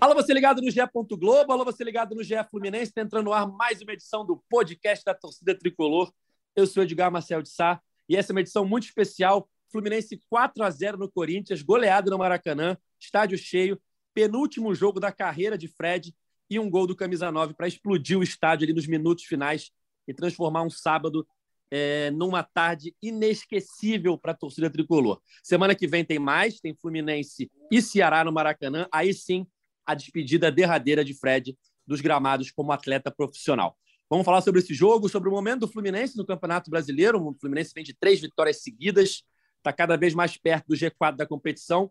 Alô, você ligado no GE. Globo, alô, você ligado no GE Fluminense, tá entrando no ar mais uma edição do podcast da torcida tricolor. Eu sou Edgar Marcel de Sá e essa é uma edição muito especial. Fluminense 4 a 0 no Corinthians, goleado no Maracanã, estádio cheio, penúltimo jogo da carreira de Fred e um gol do camisa 9 para explodir o estádio ali nos minutos finais e transformar um sábado é, numa tarde inesquecível para a torcida tricolor. Semana que vem tem mais, tem Fluminense e Ceará no Maracanã. Aí sim, a despedida derradeira de Fred dos gramados como atleta profissional. Vamos falar sobre esse jogo, sobre o momento do Fluminense no Campeonato Brasileiro. O Fluminense vem de três vitórias seguidas, está cada vez mais perto do G4 da competição.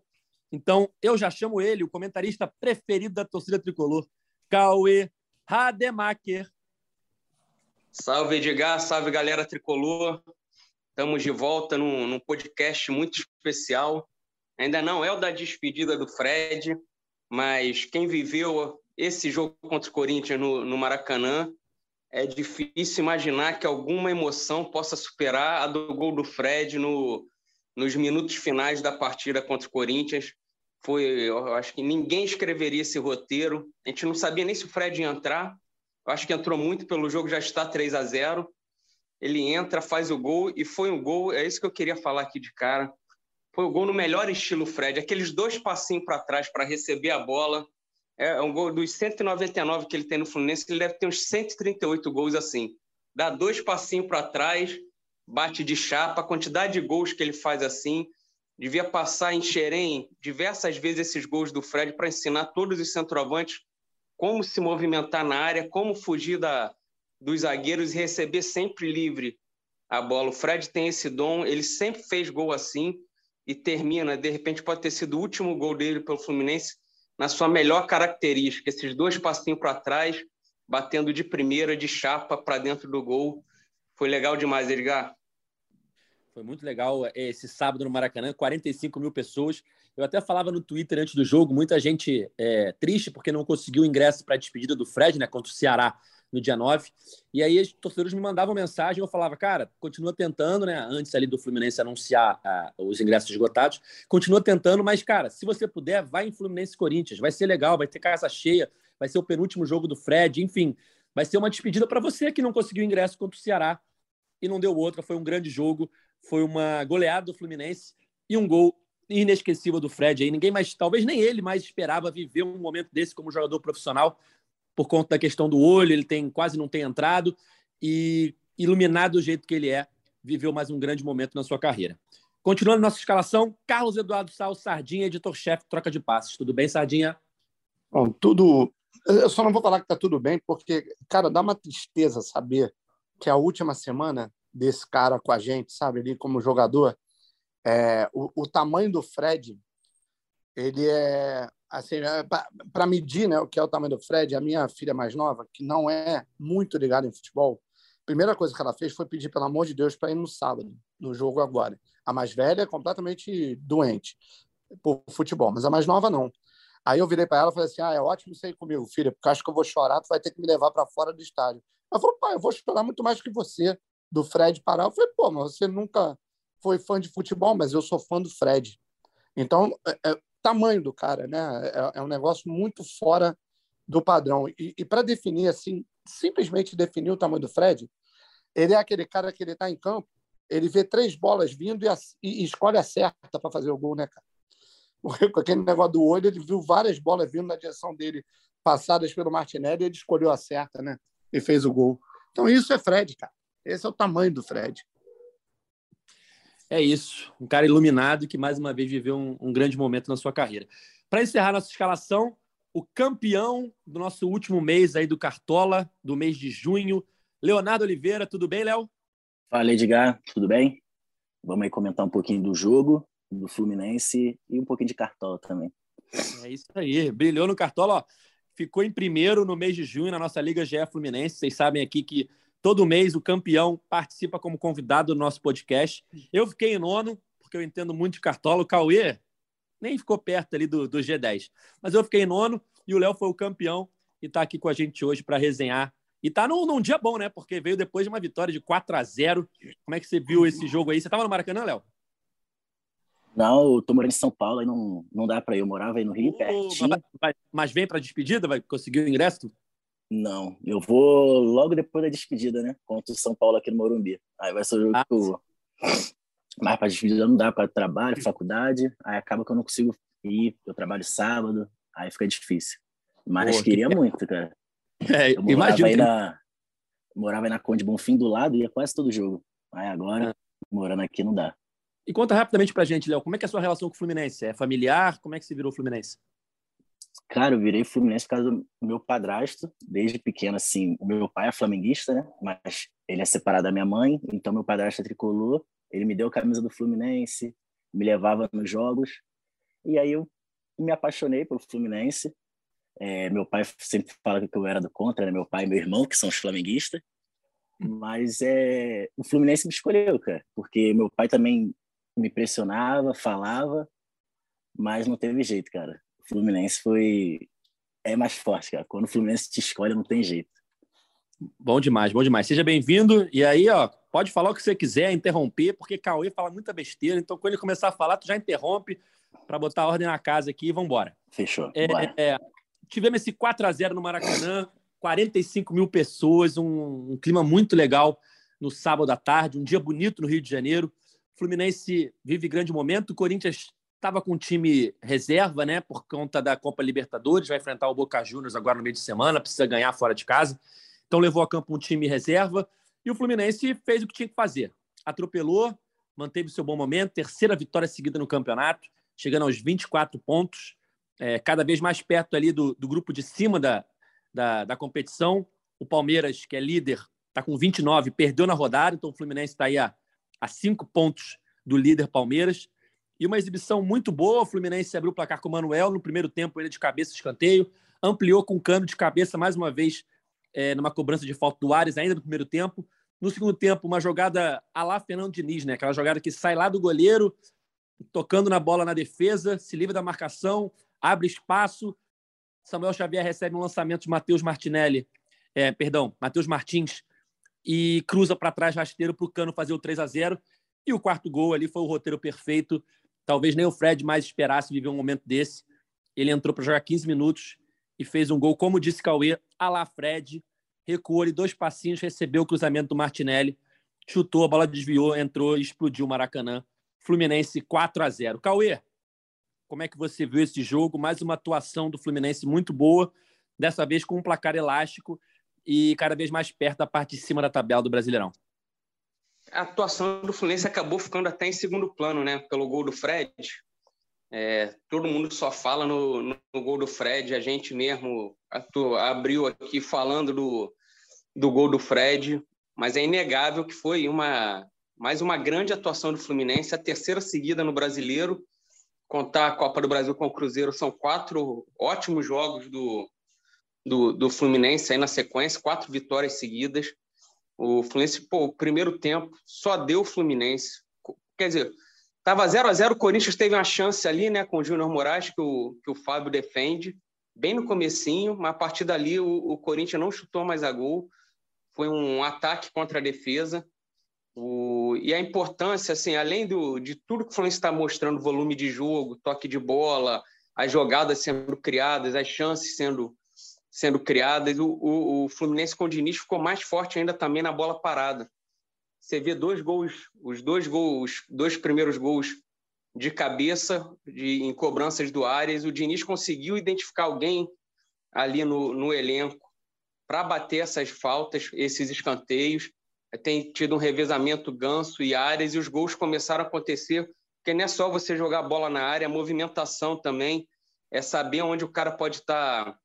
Então, eu já chamo ele, o comentarista preferido da torcida tricolor, Cauê Rademacher. Salve, Edgar, salve, galera tricolor. Estamos de volta num, num, podcast muito especial. Ainda não é o da despedida do Fred, mas quem viveu esse jogo contra o Corinthians no, no Maracanã, é difícil imaginar que alguma emoção possa superar a do gol do Fred no, nos minutos finais da partida contra o Corinthians. Foi, eu acho que ninguém escreveria esse roteiro. A gente não sabia nem se o Fred ia entrar. Eu acho que entrou muito pelo jogo, já está 3 a 0 Ele entra, faz o gol, e foi um gol, é isso que eu queria falar aqui de cara. Foi o gol no melhor estilo Fred, aqueles dois passinhos para trás para receber a bola. É um gol dos 199 que ele tem no Fluminense, ele deve ter uns 138 gols assim. Dá dois passinhos para trás, bate de chapa, a quantidade de gols que ele faz assim. Devia passar em Xerém diversas vezes esses gols do Fred para ensinar todos os centroavantes como se movimentar na área, como fugir da, dos zagueiros e receber sempre livre a bola. O Fred tem esse dom, ele sempre fez gol assim e termina. De repente, pode ter sido o último gol dele pelo Fluminense na sua melhor característica, esses dois passinhos para trás, batendo de primeira, de chapa para dentro do gol. Foi legal demais, Edgar. Foi muito legal esse sábado no Maracanã, 45 mil pessoas. Eu até falava no Twitter antes do jogo, muita gente é, triste porque não conseguiu ingresso para a despedida do Fred, né, contra o Ceará no dia 9. E aí os torcedores me mandavam mensagem, eu falava, cara, continua tentando, né, antes ali do Fluminense anunciar uh, os ingressos esgotados, continua tentando, mas cara, se você puder, vai em Fluminense Corinthians, vai ser legal, vai ter casa cheia, vai ser o penúltimo jogo do Fred, enfim, vai ser uma despedida para você que não conseguiu ingresso contra o Ceará e não deu outra, foi um grande jogo, foi uma goleada do Fluminense e um gol inesquecível do Fred aí. Ninguém mais, talvez nem ele mais esperava viver um momento desse como jogador profissional por conta da questão do olho, ele tem quase não tem entrado e iluminado do jeito que ele é, viveu mais um grande momento na sua carreira. Continuando nossa escalação, Carlos Eduardo Sal, Sardinha, editor-chefe, troca de passes. Tudo bem, Sardinha? Bom, tudo. Eu só não vou falar que está tudo bem, porque, cara, dá uma tristeza saber que a última semana desse cara com a gente, sabe, ali como jogador, é, o, o, tamanho do Fred, ele é assim, é, para medir, né, o que é o tamanho do Fred, a minha filha mais nova, que não é muito ligada em futebol, a primeira coisa que ela fez foi pedir pelo amor de Deus para ir no sábado, no jogo agora. A mais velha é completamente doente por futebol, mas a mais nova não. Aí eu virei para ela e falei assim: "Ah, é ótimo você ir comigo, filha, porque acho que eu vou chorar, tu vai ter que me levar para fora do estádio". Ela falou: "Pai, eu vou chorar muito mais que você" do Fred parar. Eu falei: "Pô, mas você nunca foi fã de futebol, mas eu sou fã do Fred. Então, é, é tamanho do cara, né? É, é, um negócio muito fora do padrão. E, e para definir assim, simplesmente definir o tamanho do Fred, ele é aquele cara que ele está em campo, ele vê três bolas vindo e, a, e escolhe a certa para fazer o gol, né, cara? Com aquele negócio do olho, ele viu várias bolas vindo na direção dele, passadas pelo Martinelli, e ele escolheu a certa, né? E fez o gol. Então, isso é Fred, cara. Esse é o tamanho do Fred. É isso, um cara iluminado que mais uma vez viveu um, um grande momento na sua carreira. Para encerrar nossa escalação, o campeão do nosso último mês aí do Cartola, do mês de junho, Leonardo Oliveira. Tudo bem, Léo? Fala, Edgar. Tudo bem? Vamos aí comentar um pouquinho do jogo, do Fluminense e um pouquinho de Cartola também. É isso aí. Brilhou no Cartola, ó. Ficou em primeiro no mês de junho na nossa Liga GE Fluminense. Vocês sabem aqui que Todo mês o campeão participa como convidado do nosso podcast. Eu fiquei em nono, porque eu entendo muito de cartola. O Cauê nem ficou perto ali do, do G10. Mas eu fiquei em nono e o Léo foi o campeão e está aqui com a gente hoje para resenhar. E tá num, num, dia bom, né? Porque veio depois de uma vitória de 4 a 0 Como é que você viu esse jogo aí? Você estava no Maracanã, Léo? Não, eu tô morando em São Paulo, aí não, não dá para ir. Eu morava aí no Rio, pertinho. Mas, mas vem para despedida? Vai conseguir o ingresso? Não, eu vou logo depois da despedida, né? Contra o São Paulo aqui no Morumbi. Aí vai ser o jogo ah, que eu vou. Mas para despedida não dá, para trabalho, faculdade. Aí acaba que eu não consigo ir. Eu trabalho sábado, aí fica difícil. Mas Pô, queria que... muito, cara. É, eu morava aí, na, morava aí na Conde Bonfim do lado e ia quase todo jogo. Aí agora, morando aqui, não dá. E conta rapidamente pra gente, Léo, como é que é a sua relação com o Fluminense? É familiar? Como é que você virou Fluminense? Cara, eu virei Fluminense por causa do meu padrasto, desde pequeno, assim. O meu pai é flamenguista, né? Mas ele é separado da minha mãe, então meu padrasto é tricolor. Ele me deu a camisa do Fluminense, me levava nos jogos. E aí eu me apaixonei pelo Fluminense. É, meu pai sempre fala que eu era do contra, né? Meu pai e meu irmão, que são os flamenguistas. Mas é, o Fluminense me escolheu, cara, porque meu pai também me pressionava, falava, mas não teve jeito, cara. O Fluminense foi é mais forte, cara. Quando o Fluminense te escolhe, não tem jeito. Bom demais, bom demais. Seja bem-vindo. E aí, ó, pode falar o que você quiser, interromper, porque Cauê fala muita besteira. Então, quando ele começar a falar, tu já interrompe para botar ordem na casa aqui e vamos embora. Fechou. É, é, tivemos esse 4 a 0 no Maracanã, 45 mil pessoas, um, um clima muito legal no sábado à tarde, um dia bonito no Rio de Janeiro. Fluminense vive grande momento. O Corinthians estava com um time reserva, né, por conta da Copa Libertadores, vai enfrentar o Boca Juniors agora no meio de semana, precisa ganhar fora de casa. Então levou a campo um time reserva e o Fluminense fez o que tinha que fazer. Atropelou, manteve seu bom momento, terceira vitória seguida no campeonato, chegando aos 24 pontos, é, cada vez mais perto ali do, do grupo de cima da, da, da competição. O Palmeiras, que é líder, está com 29, perdeu na rodada, então o Fluminense está aí a a cinco pontos do líder Palmeiras. E uma exibição muito boa. O Fluminense abriu o placar com o Manuel no primeiro tempo, ele de cabeça escanteio. Ampliou com o cano de cabeça mais uma vez é, numa cobrança de falta do Ares, ainda no primeiro tempo. No segundo tempo, uma jogada a lá Fernando Diniz, né? Aquela jogada que sai lá do goleiro, tocando na bola na defesa, se livra da marcação, abre espaço. Samuel Xavier recebe um lançamento de Matheus Martinelli, é, perdão, Matheus Martins, e cruza para trás rasteiro para o Cano fazer o 3 a 0 E o quarto gol ali foi o roteiro perfeito. Talvez nem o Fred mais esperasse viver um momento desse. Ele entrou para jogar 15 minutos e fez um gol, como disse Cauê, a lá Fred. Recuou ali dois passinhos, recebeu o cruzamento do Martinelli, chutou, a bola desviou, entrou e explodiu o Maracanã. Fluminense 4 a 0 Cauê, como é que você viu esse jogo? Mais uma atuação do Fluminense muito boa, dessa vez com um placar elástico e cada vez mais perto da parte de cima da tabela do Brasileirão. A atuação do Fluminense acabou ficando até em segundo plano, né? Pelo gol do Fred. É, todo mundo só fala no, no, gol do Fred. A gente mesmo abriu aqui falando do, do gol do Fred, mas é inegável que foi uma mais uma grande atuação do Fluminense, a terceira seguida no Brasileiro. Contar a Copa do Brasil com o Cruzeiro são quatro ótimos jogos do, do, do Fluminense aí na sequência, quatro vitórias seguidas. O Fluminense, pô, o primeiro tempo só deu o Fluminense. Quer dizer, estava 0 a 0 o Corinthians teve uma chance ali, né, com o Júnior Moraes, que o, que o Fábio defende, bem no comecinho, mas a partir dali o, o Corinthians não chutou mais a gol. Foi um ataque contra a defesa. O, e a importância, assim, além do, de tudo que o Fluminense está mostrando, volume de jogo, toque de bola, as jogadas sendo criadas, as chances sendo sendo criadas. O, o, o Fluminense com o Diniz ficou mais forte ainda também na bola parada. Você vê dois gols, os dois gols, dois primeiros gols de cabeça, de, em cobranças do Arias. O Diniz conseguiu identificar alguém ali no, no elenco para bater essas faltas, esses escanteios. Tem tido um revezamento Ganso e Arias e os gols começaram a acontecer, porque não é só você jogar a bola na área, a movimentação também, é saber onde o cara pode estar tá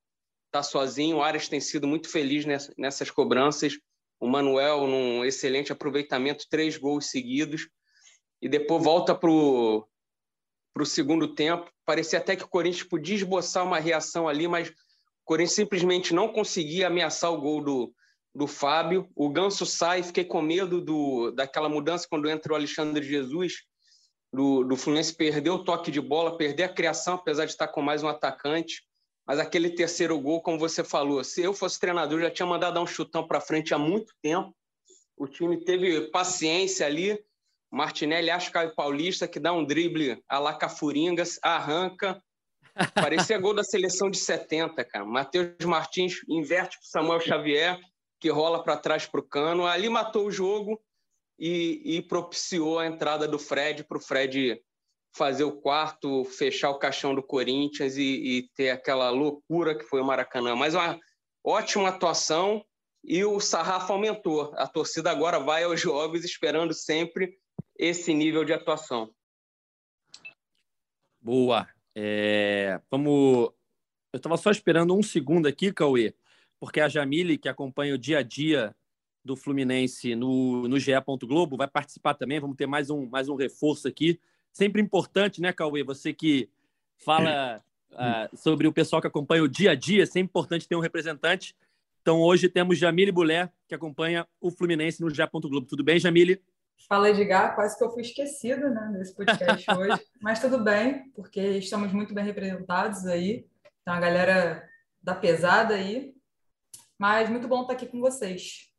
está sozinho. O Arias tem sido muito feliz nessas cobranças. O Manuel, num excelente aproveitamento, três gols seguidos. E depois volta para o segundo tempo. Parecia até que o Corinthians podia esboçar uma reação ali, mas o Corinthians simplesmente não conseguia ameaçar o gol do, do Fábio. O Ganso sai, fiquei com medo do, daquela mudança quando entra o Alexandre Jesus, do, do Fluminense perder o toque de bola, perder a criação, apesar de estar com mais um atacante. Mas aquele terceiro gol, como você falou, se eu fosse treinador, já tinha mandado dar um chutão para frente há muito tempo. O time teve paciência ali, Martinelli acha que o Paulista, que dá um drible a la Cafuringas, arranca. Parecia gol da seleção de 70, cara. Matheus Martins inverte para Samuel Xavier, que rola para trás para o cano. Ali matou o jogo e, e propiciou a entrada do Fred para o Fred fazer o quarto, fechar o caixão do Corinthians e, e, ter aquela loucura que foi o Maracanã. Mas uma ótima atuação e o sarrafo aumentou. A torcida agora vai aos jogos esperando sempre esse nível de atuação. Boa. É, vamos. Eu estava só esperando um segundo aqui, Cauê, porque a Jamile, que acompanha o dia a dia do Fluminense no, no GE. Globo, vai participar também. Vamos ter mais um, mais um reforço aqui. Sempre importante, né, Cauê? Você que fala uh, sobre o pessoal que acompanha o dia a dia, é sempre importante ter um representante. Então, hoje temos Jamile Bulé, que acompanha o Fluminense no GE. Globo. Tudo bem, Jamile? Fala, Edgar. Quase que eu fui esquecida né, nesse podcast hoje. Mas tudo bem, porque estamos muito bem representados aí. Tem uma galera da pesada aí. Mas muito bom estar aqui com vocês.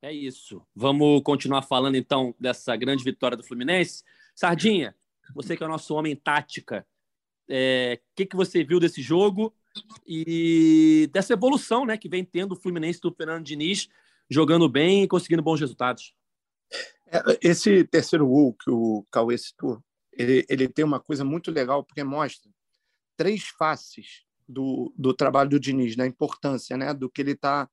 É isso. Vamos continuar falando então dessa grande vitória do Fluminense. Sardinha, você que é o nosso homem tática, o é, que, que você viu desse jogo e dessa evolução né, que vem tendo o Fluminense do Fernando Diniz jogando bem e conseguindo bons resultados? É, esse terceiro gol que o Cauê citou, ele, ele tem uma coisa muito legal, porque mostra três faces do, do trabalho do Diniz, da importância né, do que ele está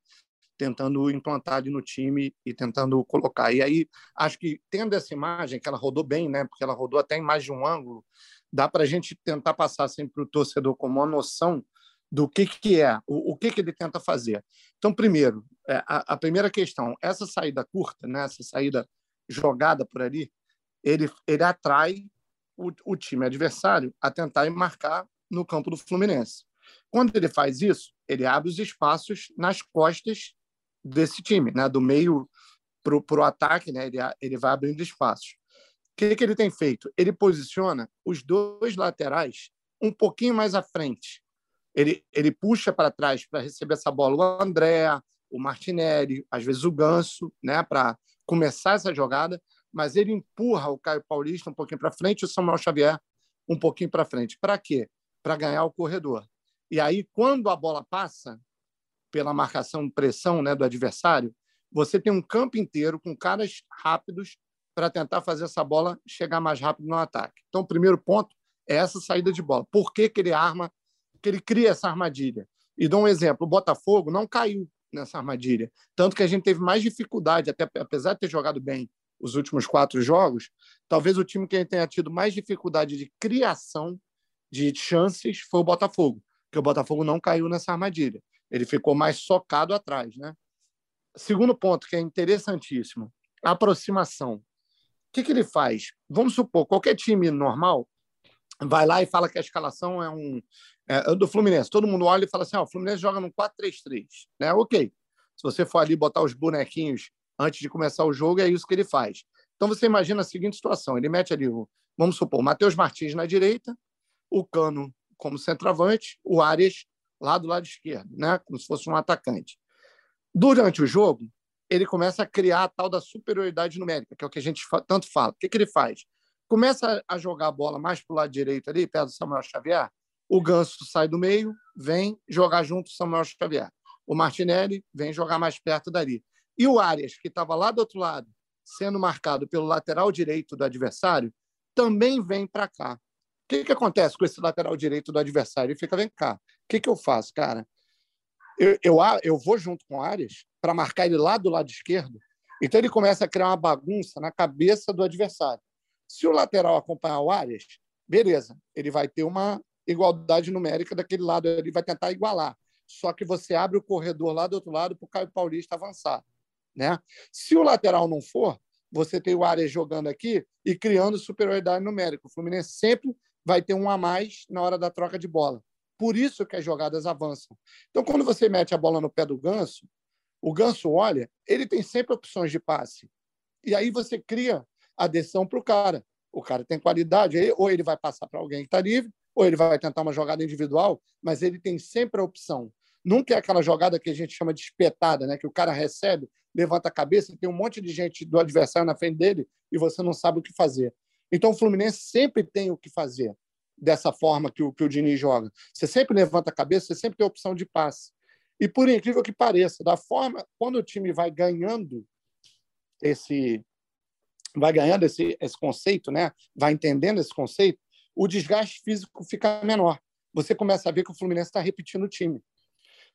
tentando implantar no time e tentando colocar. E aí, acho que tendo essa imagem, que ela rodou bem, né? Porque ela rodou até em mais de um ângulo, dá para a gente tentar passar sempre para o torcedor como uma noção do que, que é, o, o que, que ele tenta fazer. Então, primeiro, é, a, a primeira questão, essa saída curta, né? essa saída jogada por ali, ele, ele atrai o, o time adversário a tentar marcar no campo do Fluminense. Quando ele faz isso, ele abre os espaços nas costas desse time, né? do meio para o ataque, né? ele, ele vai abrindo espaços. O que, que ele tem feito? Ele posiciona os dois laterais um pouquinho mais à frente. Ele, ele puxa para trás para receber essa bola o André, o Martinelli, às vezes o Ganso, né? para começar essa jogada, mas ele empurra o Caio Paulista um pouquinho para frente e o Samuel Xavier um pouquinho para frente. Para quê? Para ganhar o corredor. E aí, quando a bola passa, pela marcação pressão né, do adversário, você tem um campo inteiro com caras rápidos para tentar fazer essa bola chegar mais rápido no ataque. Então, o primeiro ponto é essa saída de bola. Por que, que ele arma, que ele cria essa armadilha? E dou um exemplo: o Botafogo não caiu nessa armadilha. Tanto que a gente teve mais dificuldade, até apesar de ter jogado bem os últimos quatro jogos, talvez o time que tenha tido mais dificuldade de criação de chances foi o Botafogo, porque o Botafogo não caiu nessa armadilha. Ele ficou mais socado atrás, né? Segundo ponto, que é interessantíssimo, aproximação. O que, que ele faz? Vamos supor, qualquer time normal vai lá e fala que a escalação é um é, do Fluminense. Todo mundo olha e fala assim: ó, o Fluminense joga no 4-3-3. Né? Ok. Se você for ali botar os bonequinhos antes de começar o jogo, é isso que ele faz. Então você imagina a seguinte situação: ele mete ali, vamos supor, Matheus Martins na direita, o Cano como centroavante, o Arias lá do lado esquerdo, né? como se fosse um atacante. Durante o jogo, ele começa a criar a tal da superioridade numérica, que é o que a gente tanto fala. O que, que ele faz? Começa a jogar a bola mais para o lado direito ali, perto do Samuel Xavier. O Ganso sai do meio, vem jogar junto com o Samuel Xavier. O Martinelli vem jogar mais perto dali. E o Arias, que estava lá do outro lado, sendo marcado pelo lateral direito do adversário, também vem para cá. O que, que acontece com esse lateral direito do adversário? Ele fica, vem cá, que, que eu faço, cara? Eu, eu, eu vou junto com o Arias para marcar ele lá do lado esquerdo. Então ele começa a criar uma bagunça na cabeça do adversário. Se o lateral acompanhar o Arias, beleza, ele vai ter uma igualdade numérica daquele lado, ele vai tentar igualar. Só que você abre o corredor lá do outro lado para o Caio Paulista avançar. Né? Se o lateral não for, você tem o Arias jogando aqui e criando superioridade numérica. O Fluminense sempre vai ter um a mais na hora da troca de bola. Por isso que as jogadas avançam. Então, quando você mete a bola no pé do Ganso, o Ganso olha, ele tem sempre opções de passe. E aí você cria adesão para o cara. O cara tem qualidade, ou ele vai passar para alguém que está livre, ou ele vai tentar uma jogada individual, mas ele tem sempre a opção. Nunca é aquela jogada que a gente chama de espetada, né? que o cara recebe, levanta a cabeça, tem um monte de gente do adversário na frente dele e você não sabe o que fazer. Então o Fluminense sempre tem o que fazer dessa forma que o, que o Diniz joga. Você sempre levanta a cabeça, você sempre tem opção de passe. E por incrível que pareça, da forma quando o time vai ganhando esse vai ganhando esse, esse conceito, né? Vai entendendo esse conceito, o desgaste físico fica menor. Você começa a ver que o Fluminense está repetindo o time.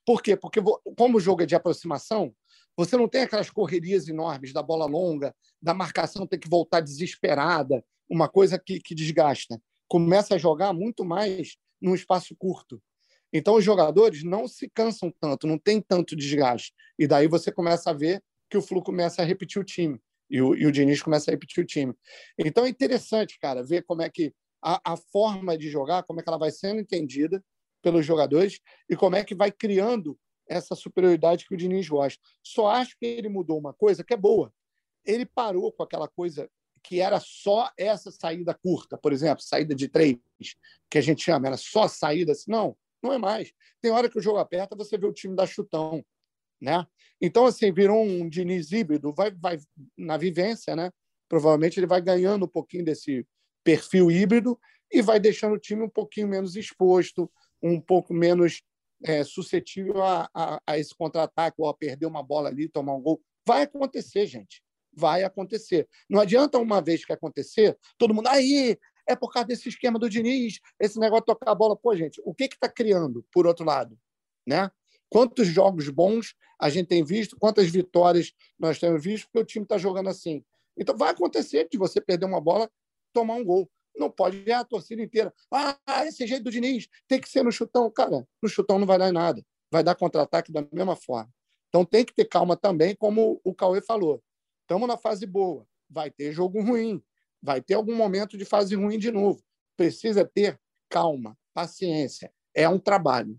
Por quê? Porque como o jogo é de aproximação, você não tem aquelas correrias enormes da bola longa, da marcação ter que voltar desesperada, uma coisa que, que desgasta. Começa a jogar muito mais num espaço curto. Então, os jogadores não se cansam tanto, não tem tanto desgaste. E daí você começa a ver que o Flu começa a repetir o time. E o, e o Diniz começa a repetir o time. Então, é interessante, cara, ver como é que a, a forma de jogar, como é que ela vai sendo entendida pelos jogadores e como é que vai criando essa superioridade que o Diniz gosta. Só acho que ele mudou uma coisa que é boa. Ele parou com aquela coisa que era só essa saída curta, por exemplo, saída de três, que a gente chama, era só saída assim. Não, não é mais. Tem hora que o jogo aperta, você vê o time dar chutão. Né? Então, assim, virou um Diniz híbrido, vai, vai na vivência, né? Provavelmente ele vai ganhando um pouquinho desse perfil híbrido e vai deixando o time um pouquinho menos exposto, um pouco menos é, suscetível a, a, a esse contra-ataque ou a perder uma bola ali, tomar um gol. Vai acontecer, gente. Vai acontecer. Não adianta uma vez que acontecer, todo mundo, aí, é por causa desse esquema do Diniz, esse negócio de tocar a bola. Pô, gente, o que está criando, por outro lado? Né? Quantos jogos bons a gente tem visto, quantas vitórias nós temos visto, porque o time está jogando assim. Então, vai acontecer de você perder uma bola, tomar um gol. Não pode ir a torcida inteira. Ah, esse jeito do Diniz tem que ser no chutão. Cara, no chutão não vai dar em nada. Vai dar contra-ataque da mesma forma. Então tem que ter calma também, como o Cauê falou. Estamos na fase boa. Vai ter jogo ruim vai ter algum momento de fase ruim de novo. Precisa ter calma, paciência. É um trabalho.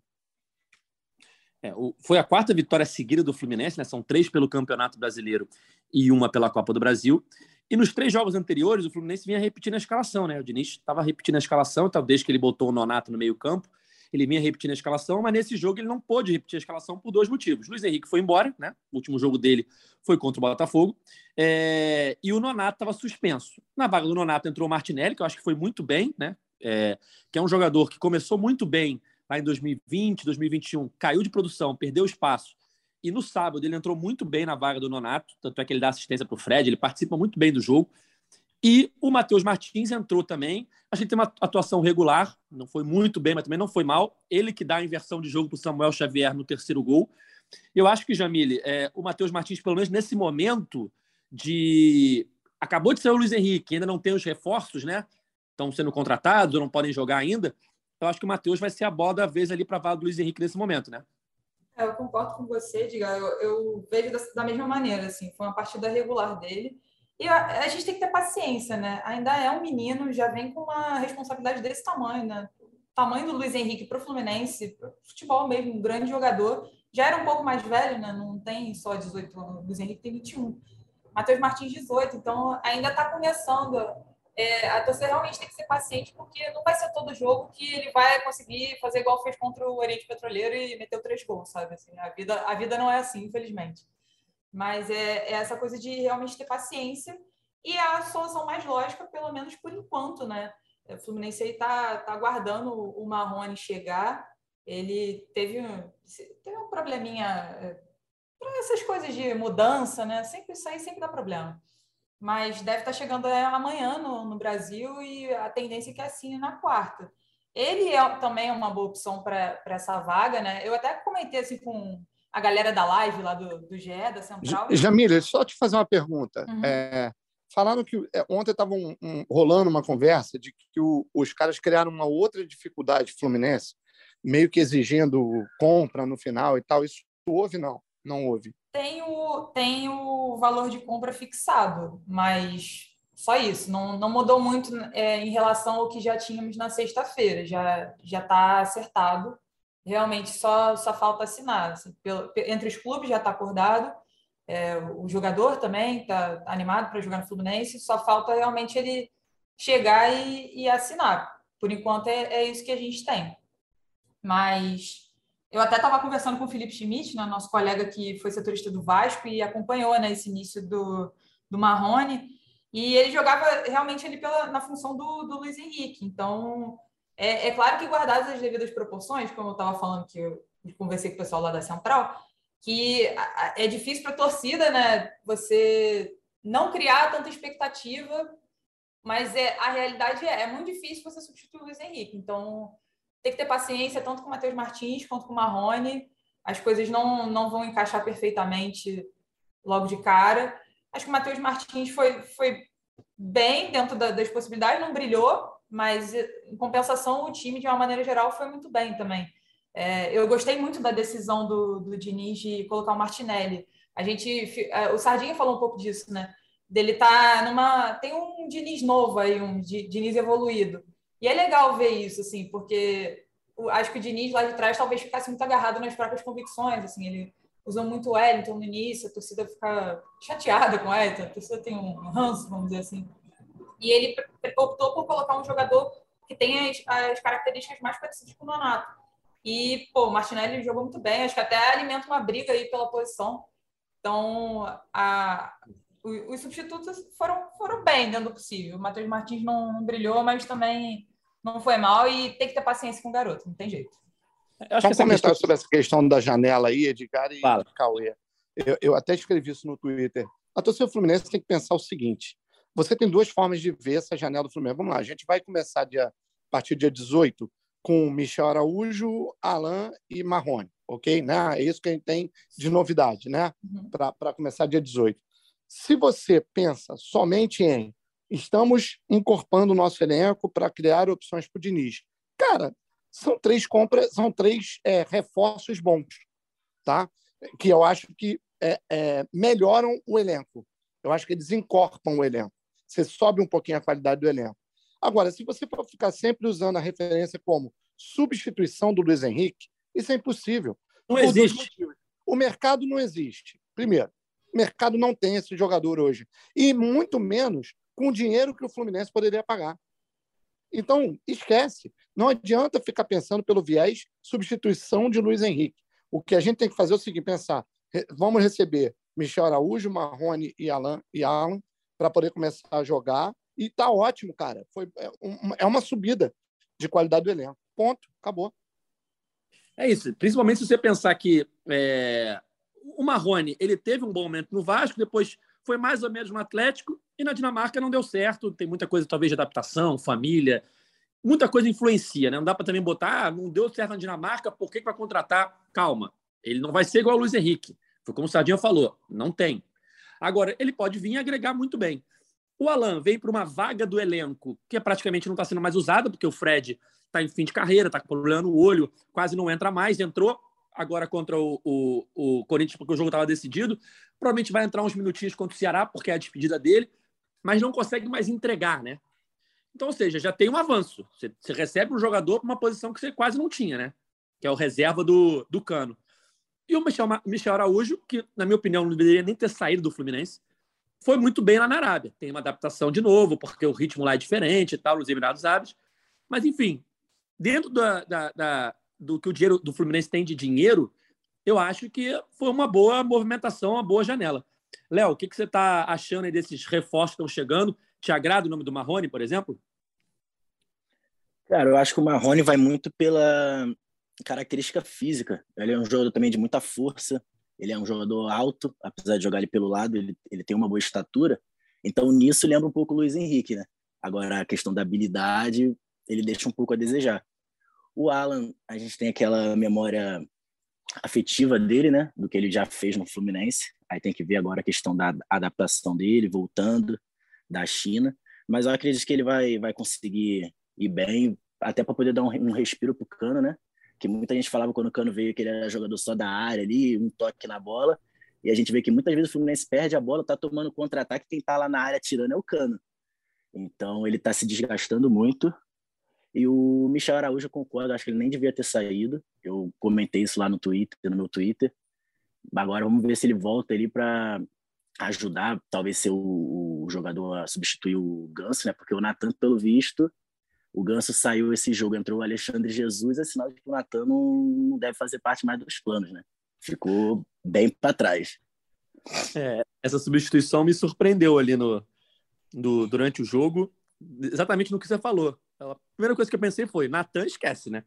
É, o, foi a quarta vitória seguida do Fluminense, né? São três pelo Campeonato Brasileiro e uma pela Copa do Brasil. E nos três jogos anteriores, o Fluminense vinha repetindo a escalação, né? O Diniz estava repetindo a escalação, desde que ele botou o Nonato no meio-campo, ele vinha repetindo a escalação, mas nesse jogo ele não pôde repetir a escalação por dois motivos. Luiz Henrique foi embora, né? O último jogo dele foi contra o Botafogo, é... e o Nonato estava suspenso. Na vaga do Nonato entrou o Martinelli, que eu acho que foi muito bem, né? É... Que é um jogador que começou muito bem lá em 2020, 2021, caiu de produção, perdeu espaço. E no sábado ele entrou muito bem na vaga do Nonato, tanto é que ele dá assistência para o Fred, ele participa muito bem do jogo. E o Matheus Martins entrou também. A gente tem uma atuação regular, não foi muito bem, mas também não foi mal. Ele que dá a inversão de jogo para o Samuel Xavier no terceiro gol. Eu acho que, Jamile, é, o Matheus Martins, pelo menos nesse momento de. Acabou de sair o Luiz Henrique, ainda não tem os reforços, né? Estão sendo contratados não podem jogar ainda. Eu acho que o Matheus vai ser a bola da vez ali para a vaga do Luiz Henrique nesse momento, né? É, eu concordo com você, Diga. Eu, eu vejo da, da mesma maneira, assim. Foi uma partida regular dele e a, a, gente tem que ter paciência, né? Ainda é um menino, já vem com uma responsabilidade desse tamanho, né? O tamanho do Luiz Henrique para o Fluminense, para futebol mesmo, um grande jogador. Já era um pouco mais velho, né? Não tem só 18 anos. O Luiz Henrique tem 21. Matheus Martins, 18. Então, ainda está começando. É, a torcida realmente tem que ser paciente, porque não vai ser todo jogo que ele vai conseguir fazer igual fez contra o Oriente Petroleiro e meteu três gols, sabe? Assim, a, vida, a vida não é assim, infelizmente. Mas é, é essa coisa de realmente ter paciência e a solução mais lógica, pelo menos por enquanto, né? O Fluminense aí tá, tá aguardando o Marrone chegar. Ele teve, teve um probleminha é, para essas coisas de mudança, né? Sempre isso aí sempre dá problema. Mas deve estar tá chegando é, amanhã no, no Brasil e a tendência é que assine na quarta. Ele é, também é uma boa opção para essa vaga, né? Eu até comentei assim com a galera da live lá do, do GE, da Central. Jamila, só te fazer uma pergunta. Uhum. É, falaram que é, ontem estava um, um, rolando uma conversa de que o, os caras criaram uma outra dificuldade Fluminense, meio que exigindo compra no final e tal. Isso houve, não? Não houve. Tem o, tem o valor de compra fixado, mas só isso. Não, não mudou muito é, em relação ao que já tínhamos na sexta-feira. Já já está acertado realmente só, só falta assinar. Assim, pelo, entre os clubes já está acordado, é, o jogador também está animado para jogar no Fluminense, só falta realmente ele chegar e, e assinar. Por enquanto é, é, isso que a gente tem. Mas eu até estava conversando com o Felipe Schmidt, né, nosso colega que foi setorista do Vasco e acompanhou né, esse início do, do Marrone, e ele jogava realmente ali pela, na função do, do Luiz Henrique. Então, é, é claro que guardadas as devidas proporções, como eu estava falando que eu conversei com o pessoal lá da Central, que é difícil para a torcida, né? Você não criar tanta expectativa, mas é, a realidade é, é muito difícil você substituir o Luiz Henrique. Então, tem que ter paciência tanto com o Matheus Martins quanto com o Marrone. As coisas não, não vão encaixar perfeitamente logo de cara. Acho que o Matheus Martins foi, foi bem dentro da, das possibilidades, não brilhou, mas em compensação o time, de uma maneira geral, foi muito bem também. É, eu gostei muito da decisão do, do Diniz de colocar o Martinelli. A gente, é, o Sardinha falou um pouco disso, né? Dele tá numa, tem um Diniz novo aí, um Diniz evoluído. E é legal ver isso, assim, porque acho que o Diniz lá de trás talvez ficasse muito agarrado nas próprias convicções, assim, ele usou muito o Wellington no início, a torcida fica chateada com o Wellington, a torcida tem um ranço, vamos dizer assim. E ele optou por colocar um jogador que tem as, as características mais parecidas com o Donato. E, pô, o Martinelli jogou muito bem, acho que até alimenta uma briga aí pela posição. Então, a, os, substitutos foram, foram bem dentro do possível. O Matheus Martins não, não, brilhou, mas também não foi mal e tem que ter paciência com o garoto, não tem jeito. Eu acho Só um comentário questão... sobre essa questão da janela aí, Edgar e Fala. Cauê. Eu, eu até escrevi isso no Twitter. A torcida Fluminense tem que pensar o seguinte: você tem duas formas de ver essa janela do Fluminense. Vamos lá, a gente vai começar dia, a partir do dia 18 com Michel Araújo, Alain e Marrone, ok? Né? É isso que a gente tem de novidade, né? Uhum. Para começar dia 18. Se você pensa somente em estamos encorpando o nosso elenco para criar opções para o Diniz, cara, são três compras, são três é, reforços bons, tá? Que eu acho que é, é, melhoram o elenco. Eu acho que eles encorpam o elenco. Você sobe um pouquinho a qualidade do elenco. Agora, se você for ficar sempre usando a referência como substituição do Luiz Henrique, isso é impossível. Não existe. O mercado não existe. Primeiro, o mercado não tem esse jogador hoje. E muito menos com o dinheiro que o Fluminense poderia pagar. Então, esquece. Não adianta ficar pensando pelo viés substituição de Luiz Henrique. O que a gente tem que fazer é o seguinte: pensar, vamos receber Michel Araújo, Marrone e Alan, e Alan para poder começar a jogar e tá ótimo, cara. Foi, é, é uma subida de qualidade do elenco. Ponto. Acabou. É isso. Principalmente se você pensar que é, o Marrone ele teve um bom momento no Vasco, depois foi mais ou menos no Atlético, e na Dinamarca não deu certo. Tem muita coisa, talvez, de adaptação, família. Muita coisa influencia, né? Não dá para também botar, ah, não deu certo na Dinamarca, por que, que vai contratar? Calma. Ele não vai ser igual o Luiz Henrique. Foi como o Sardinha falou. Não tem. Agora, ele pode vir e agregar muito bem. O Alan veio para uma vaga do elenco que praticamente não está sendo mais usada, porque o Fred está em fim de carreira, está com problema no olho, quase não entra mais. Entrou agora contra o, o, o Corinthians, porque o jogo estava decidido. Provavelmente vai entrar uns minutinhos contra o Ceará, porque é a despedida dele, mas não consegue mais entregar, né? Então, ou seja, já tem um avanço. Você, você recebe um jogador para uma posição que você quase não tinha, né? Que é o reserva do, do Cano. E o Michel, Michel Araújo, que, na minha opinião, não deveria nem ter saído do Fluminense, foi muito bem lá na Arábia. Tem uma adaptação de novo, porque o ritmo lá é diferente e tal, nos Emirados Árabes. Mas, enfim, dentro da, da, da, do que o dinheiro do Fluminense tem de dinheiro, eu acho que foi uma boa movimentação, uma boa janela. Léo, o que, que você está achando desses reforços que estão chegando? Te agrada o nome do Marrone, por exemplo? Cara, eu acho que o Marrone vai muito pela característica física. Ele é um jogador também de muita força, ele é um jogador alto, apesar de jogar ele pelo lado, ele, ele tem uma boa estatura. Então, nisso, lembra um pouco o Luiz Henrique, né? Agora, a questão da habilidade, ele deixa um pouco a desejar. O Alan, a gente tem aquela memória afetiva dele, né? Do que ele já fez no Fluminense. Aí tem que ver agora a questão da adaptação dele, voltando da China. Mas eu acredito que ele vai, vai conseguir ir bem, até para poder dar um, um respiro pro Cano, né? Que muita gente falava quando o Cano veio que ele era jogador só da área ali, um toque na bola, e a gente vê que muitas vezes o Fluminense perde a bola, tá tomando contra-ataque, quem tá lá na área tirando é o Cano. Então ele tá se desgastando muito. E o Michel Araújo, eu concordo, acho que ele nem devia ter saído. Eu comentei isso lá no Twitter, no meu Twitter. Agora vamos ver se ele volta ali para ajudar, talvez ser o, o, jogador a substituir o Ganso, né? Porque o Natan, pelo visto, o Ganso saiu esse jogo, entrou o Alexandre Jesus, é sinal de que o Natan não deve fazer parte mais dos planos, né? Ficou bem para trás. É, essa substituição me surpreendeu ali no, durante o jogo, exatamente no que você falou. A primeira coisa que eu pensei foi: Natan esquece, né?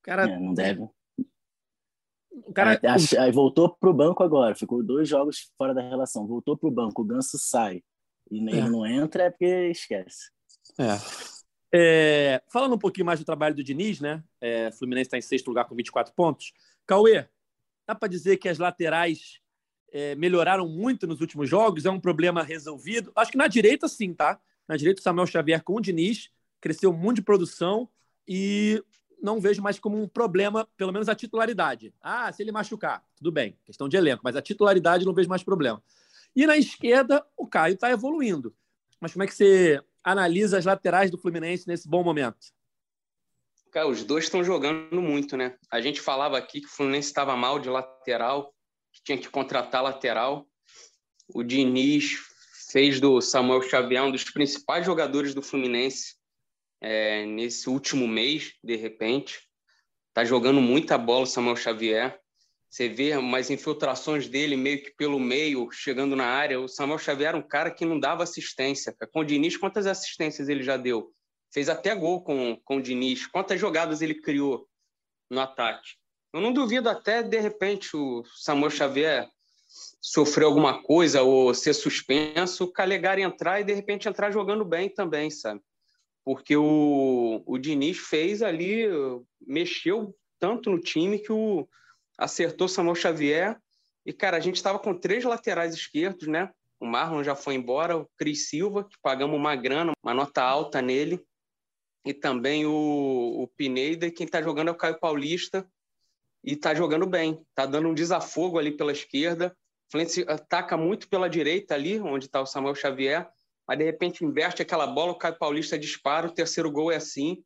O cara. É, não deve. O cara... Aí, voltou pro banco agora, ficou dois jogos fora da relação. Voltou pro banco, o Ganso sai e nem é. não entra, é porque esquece. É. É, falando um pouquinho mais do trabalho do Diniz, né? É, Fluminense está em sexto lugar com 24 pontos. Cauê, dá para dizer que as laterais é, melhoraram muito nos últimos jogos? É um problema resolvido? Acho que na direita, sim, tá? Na direita, o Samuel Xavier com o Diniz cresceu muito de produção e não vejo mais como um problema, pelo menos a titularidade. Ah, se ele machucar, tudo bem, questão de elenco, mas a titularidade não vejo mais problema. E na esquerda, o Caio está evoluindo. Mas como é que você analisa as laterais do Fluminense nesse bom momento? Cara, os dois estão jogando muito, né? A gente falava aqui que o Fluminense estava mal de lateral, que tinha que contratar lateral. O Diniz fez do Samuel Xavier um dos principais jogadores do Fluminense é, nesse último mês, de repente. Tá jogando muita bola o Samuel Xavier. Você vê umas infiltrações dele meio que pelo meio, chegando na área. O Samuel Xavier era um cara que não dava assistência. Com o Diniz, quantas assistências ele já deu? Fez até gol com, com o Diniz. Quantas jogadas ele criou no ataque? Eu não duvido até, de repente, o Samuel Xavier sofrer alguma coisa ou ser suspenso, o Calegari entrar e, de repente, entrar jogando bem também, sabe? Porque o, o Diniz fez ali, mexeu tanto no time que o acertou Samuel Xavier. E, cara, a gente estava com três laterais esquerdos, né? O Marlon já foi embora, o Cris Silva, que pagamos uma grana, uma nota alta nele. E também o, o Pineda, e quem está jogando é o Caio Paulista. E está jogando bem, está dando um desafogo ali pela esquerda. O Fluminense ataca muito pela direita ali, onde está o Samuel Xavier, mas de repente inverte aquela bola, o Caio Paulista dispara, o terceiro gol é assim,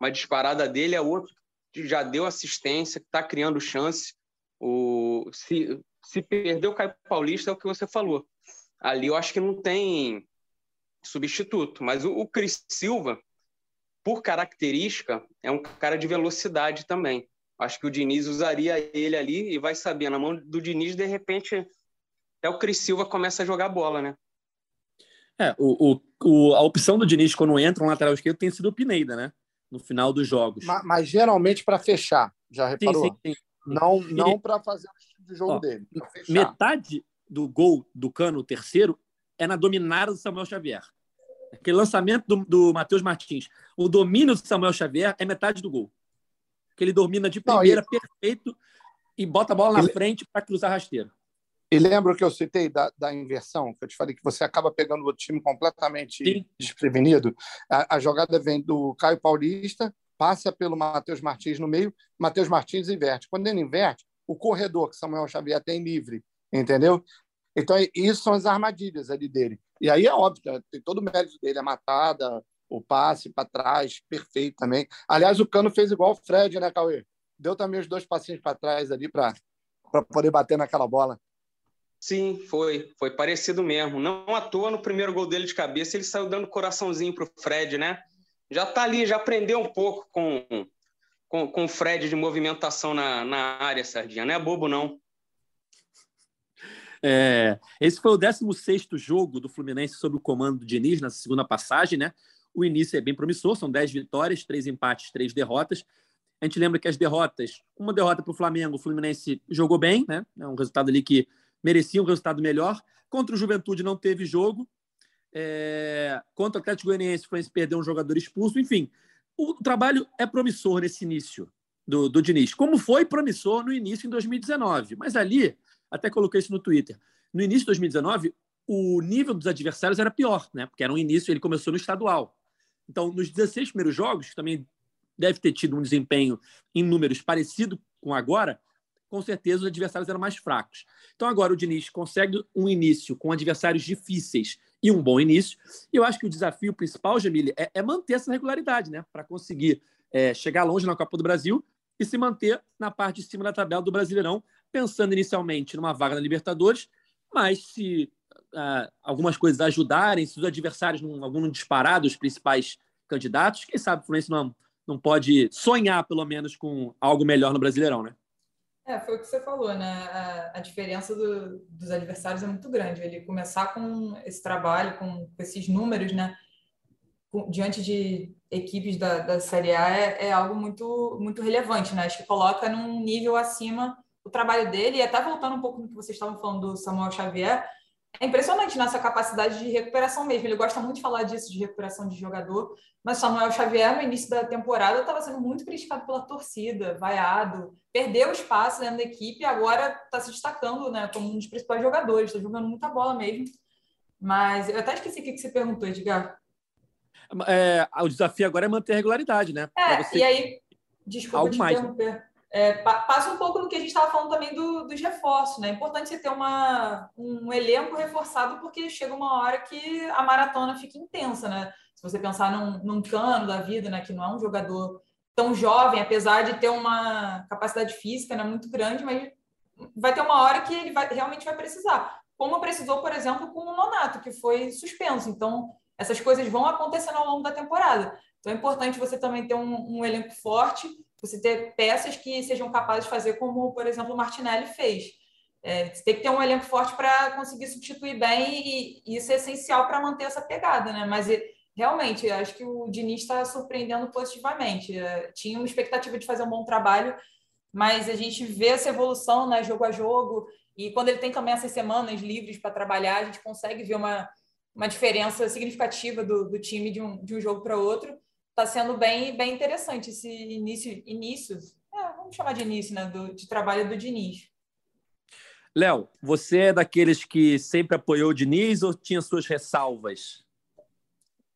uma disparada dele é outro já deu assistência, está criando chance. O, se, se perdeu o Caio Paulista, é o que você falou. Ali eu acho que não tem substituto. Mas o, o Cris Silva, por característica, é um cara de velocidade também. Acho que o Diniz usaria ele ali e vai saber, na mão do Diniz, de repente, até o Cris Silva começa a jogar bola, né? É, o, o, a opção do Diniz quando entra um lateral esquerdo tem sido o Pineda, né? No final dos jogos. Mas, mas geralmente para fechar, já reparou? Sim, sim, sim. Não, não para fazer o estilo de jogo Ó, dele. Metade do gol do Cano, terceiro, é na dominada do Samuel Xavier. Aquele lançamento do, do Matheus Martins. O domínio do Samuel Xavier é metade do gol. Que ele domina de primeira, não, perfeito, e bota a bola na ele... frente para cruzar rasteiro. E lembra o que eu citei da, da, inversão, que eu te falei que você acaba pegando o time completamente Sim. desprevenido? A, a, jogada vem do Caio Paulista, passa pelo Matheus Martins no meio, Matheus Martins inverte. Quando ele inverte, o corredor que Samuel Xavier tem livre, entendeu? Então, isso são as armadilhas ali dele. E aí é óbvio, né? tem todo o mérito dele, a matada, o passe para trás, perfeito também. Aliás, o Cano fez igual o Fred, né, Cauê? Deu também os dois passinhos para trás ali para poder bater naquela bola. Sim, foi. Foi parecido mesmo. Não à toa, no primeiro gol dele de cabeça, ele saiu dando coraçãozinho pro Fred, né? Já tá ali, já aprendeu um pouco com, com, com o Fred de movimentação na, na área, Sardinha. Não é bobo, não. É, esse foi o 16 jogo do Fluminense sob o comando do Diniz na segunda passagem, né? O início é bem promissor, são 10 vitórias, 3 empates, 3 derrotas. A gente lembra que as derrotas, uma derrota para o Flamengo, o Fluminense jogou bem, né? É um resultado ali que merecia um resultado melhor. Contra o Juventude não teve jogo. É... Contra o Atlético Goianiense, Fluminense perdeu um jogador expulso. Enfim, o trabalho é promissor nesse início do, do Diniz, como foi promissor no início em 2019. Mas ali, até coloquei isso no Twitter, no início de 2019, o nível dos adversários era pior, né? Porque era um início, ele começou no estadual. Então, nos 16 primeiros jogos, também deve ter tido um desempenho em números parecido com agora, com certeza os adversários eram mais fracos. Então agora o Diniz consegue um início com adversários difíceis e um bom início. E eu acho que o desafio principal, Jamile, é, é manter essa regularidade, né? Para conseguir é, chegar longe na Copa do Brasil e se manter na parte de cima da tabela do Brasileirão, pensando inicialmente numa vaga na Libertadores, mas se uh, algumas coisas ajudarem, se os adversários, não, algum disparar dos principais candidatos. Quem sabe o Fluminense não, não pode sonhar, pelo menos, com algo melhor no Brasileirão, né? É, foi o que você falou, né? A, a diferença do, dos adversários é muito grande. Ele começar com esse trabalho, com, com esses números, né? Com, diante de equipes da, da Série A é, é, algo muito, muito relevante, né? Acho que coloca num nível acima o trabalho dele. E até voltando um pouco no que vocês estavam falando do Samuel Xavier, é impressionante nessa capacidade de recuperação mesmo. Ele gosta muito de falar disso, de recuperação de jogador. Mas Samuel Xavier, no início da temporada, estava sendo muito criticado pela torcida, vaiado, perdeu espaço dentro da equipe e agora está se destacando né, como um dos principais jogadores. Está jogando muita bola mesmo. Mas eu até esqueci o que você perguntou, Edgar. É, o desafio agora é manter a regularidade, né? É, você... e aí, desculpa Algo te mais, interromper. Né? É, passa um pouco no que a gente estava falando também do, dos reforços, né? É importante você ter uma, um elenco reforçado, porque chega uma hora que a maratona fica intensa, né? Se você pensar num, num cano da vida, né? Que não é um jogador tão jovem, apesar de ter uma capacidade física né, muito grande, mas vai ter uma hora que ele vai, realmente vai precisar. Como precisou, por exemplo, com o Nonato, que foi suspenso. Então, essas coisas vão acontecendo ao longo da temporada. Então, é importante você também ter um, um elenco forte você ter peças que sejam capazes de fazer como, por exemplo, o Martinelli fez. É, você tem que ter um elenco forte para conseguir substituir bem e, e, isso é essencial para manter essa pegada, né? Mas realmente, acho que o Diniz está surpreendendo positivamente. É, tinha uma expectativa de fazer um bom trabalho, mas a gente vê essa evolução, né, jogo a jogo, e quando ele tem também essas semanas livres para trabalhar, a gente consegue ver uma, uma diferença significativa do, do time de um, de um jogo para outro está sendo bem, bem interessante esse início, início é, vamos chamar de início, né, do, de trabalho do Diniz. Léo, você é daqueles que sempre apoiou o Diniz ou tinha suas ressalvas?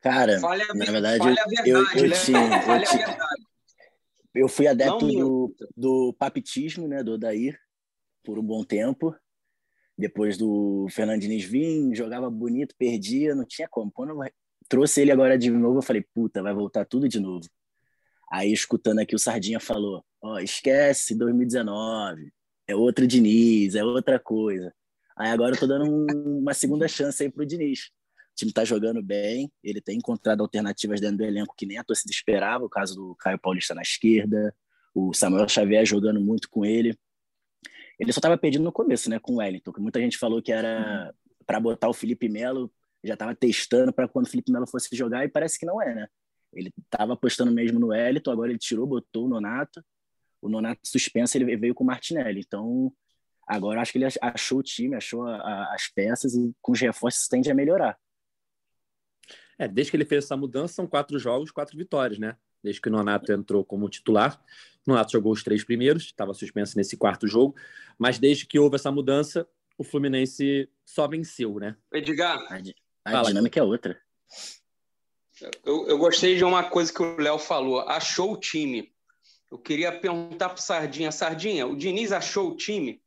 Cara, falha, na verdade, verdade eu, eu, né? tinha, eu, tinha, eu fui adepto do, do papitismo, né, do Odair, por um bom tempo. Depois do Fernando Diniz vir, jogava bonito, perdia, não tinha como. Quando trouxe ele agora de novo, eu falei, puta, vai voltar tudo de novo. Aí, escutando aqui, o Sardinha falou, ó, oh, esquece 2019, é outro Diniz, é outra coisa. Aí agora eu tô dando um, uma segunda chance aí pro Diniz. O time tá jogando bem, ele tem encontrado alternativas dentro do elenco que nem a torcida esperava, o caso do Caio Paulista na esquerda, o Samuel Xavier jogando muito com ele. Ele só tava pedindo no começo, né, com o Wellington, que muita gente falou que era para botar o Felipe Melo já estava testando para quando o Felipe Melo fosse jogar e parece que não é, né? Ele estava apostando mesmo no Elito, agora ele tirou, botou o Nonato. O Nonato suspenso, ele veio com o Martinelli. Então, agora acho que ele achou o time, achou a, a, as peças e com os reforços tende a melhorar. É, desde que ele fez essa mudança, são quatro jogos, quatro vitórias, né? Desde que o Nonato entrou como titular. O Nonato jogou os três primeiros, estava suspenso nesse quarto jogo, mas desde que houve essa mudança, o Fluminense só venceu, né? Edgar, a Fala, dinâmica é outra. Eu, eu gostei de uma coisa que o Léo falou. Achou o time. Eu queria perguntar para Sardinha. Sardinha, o Diniz achou o time?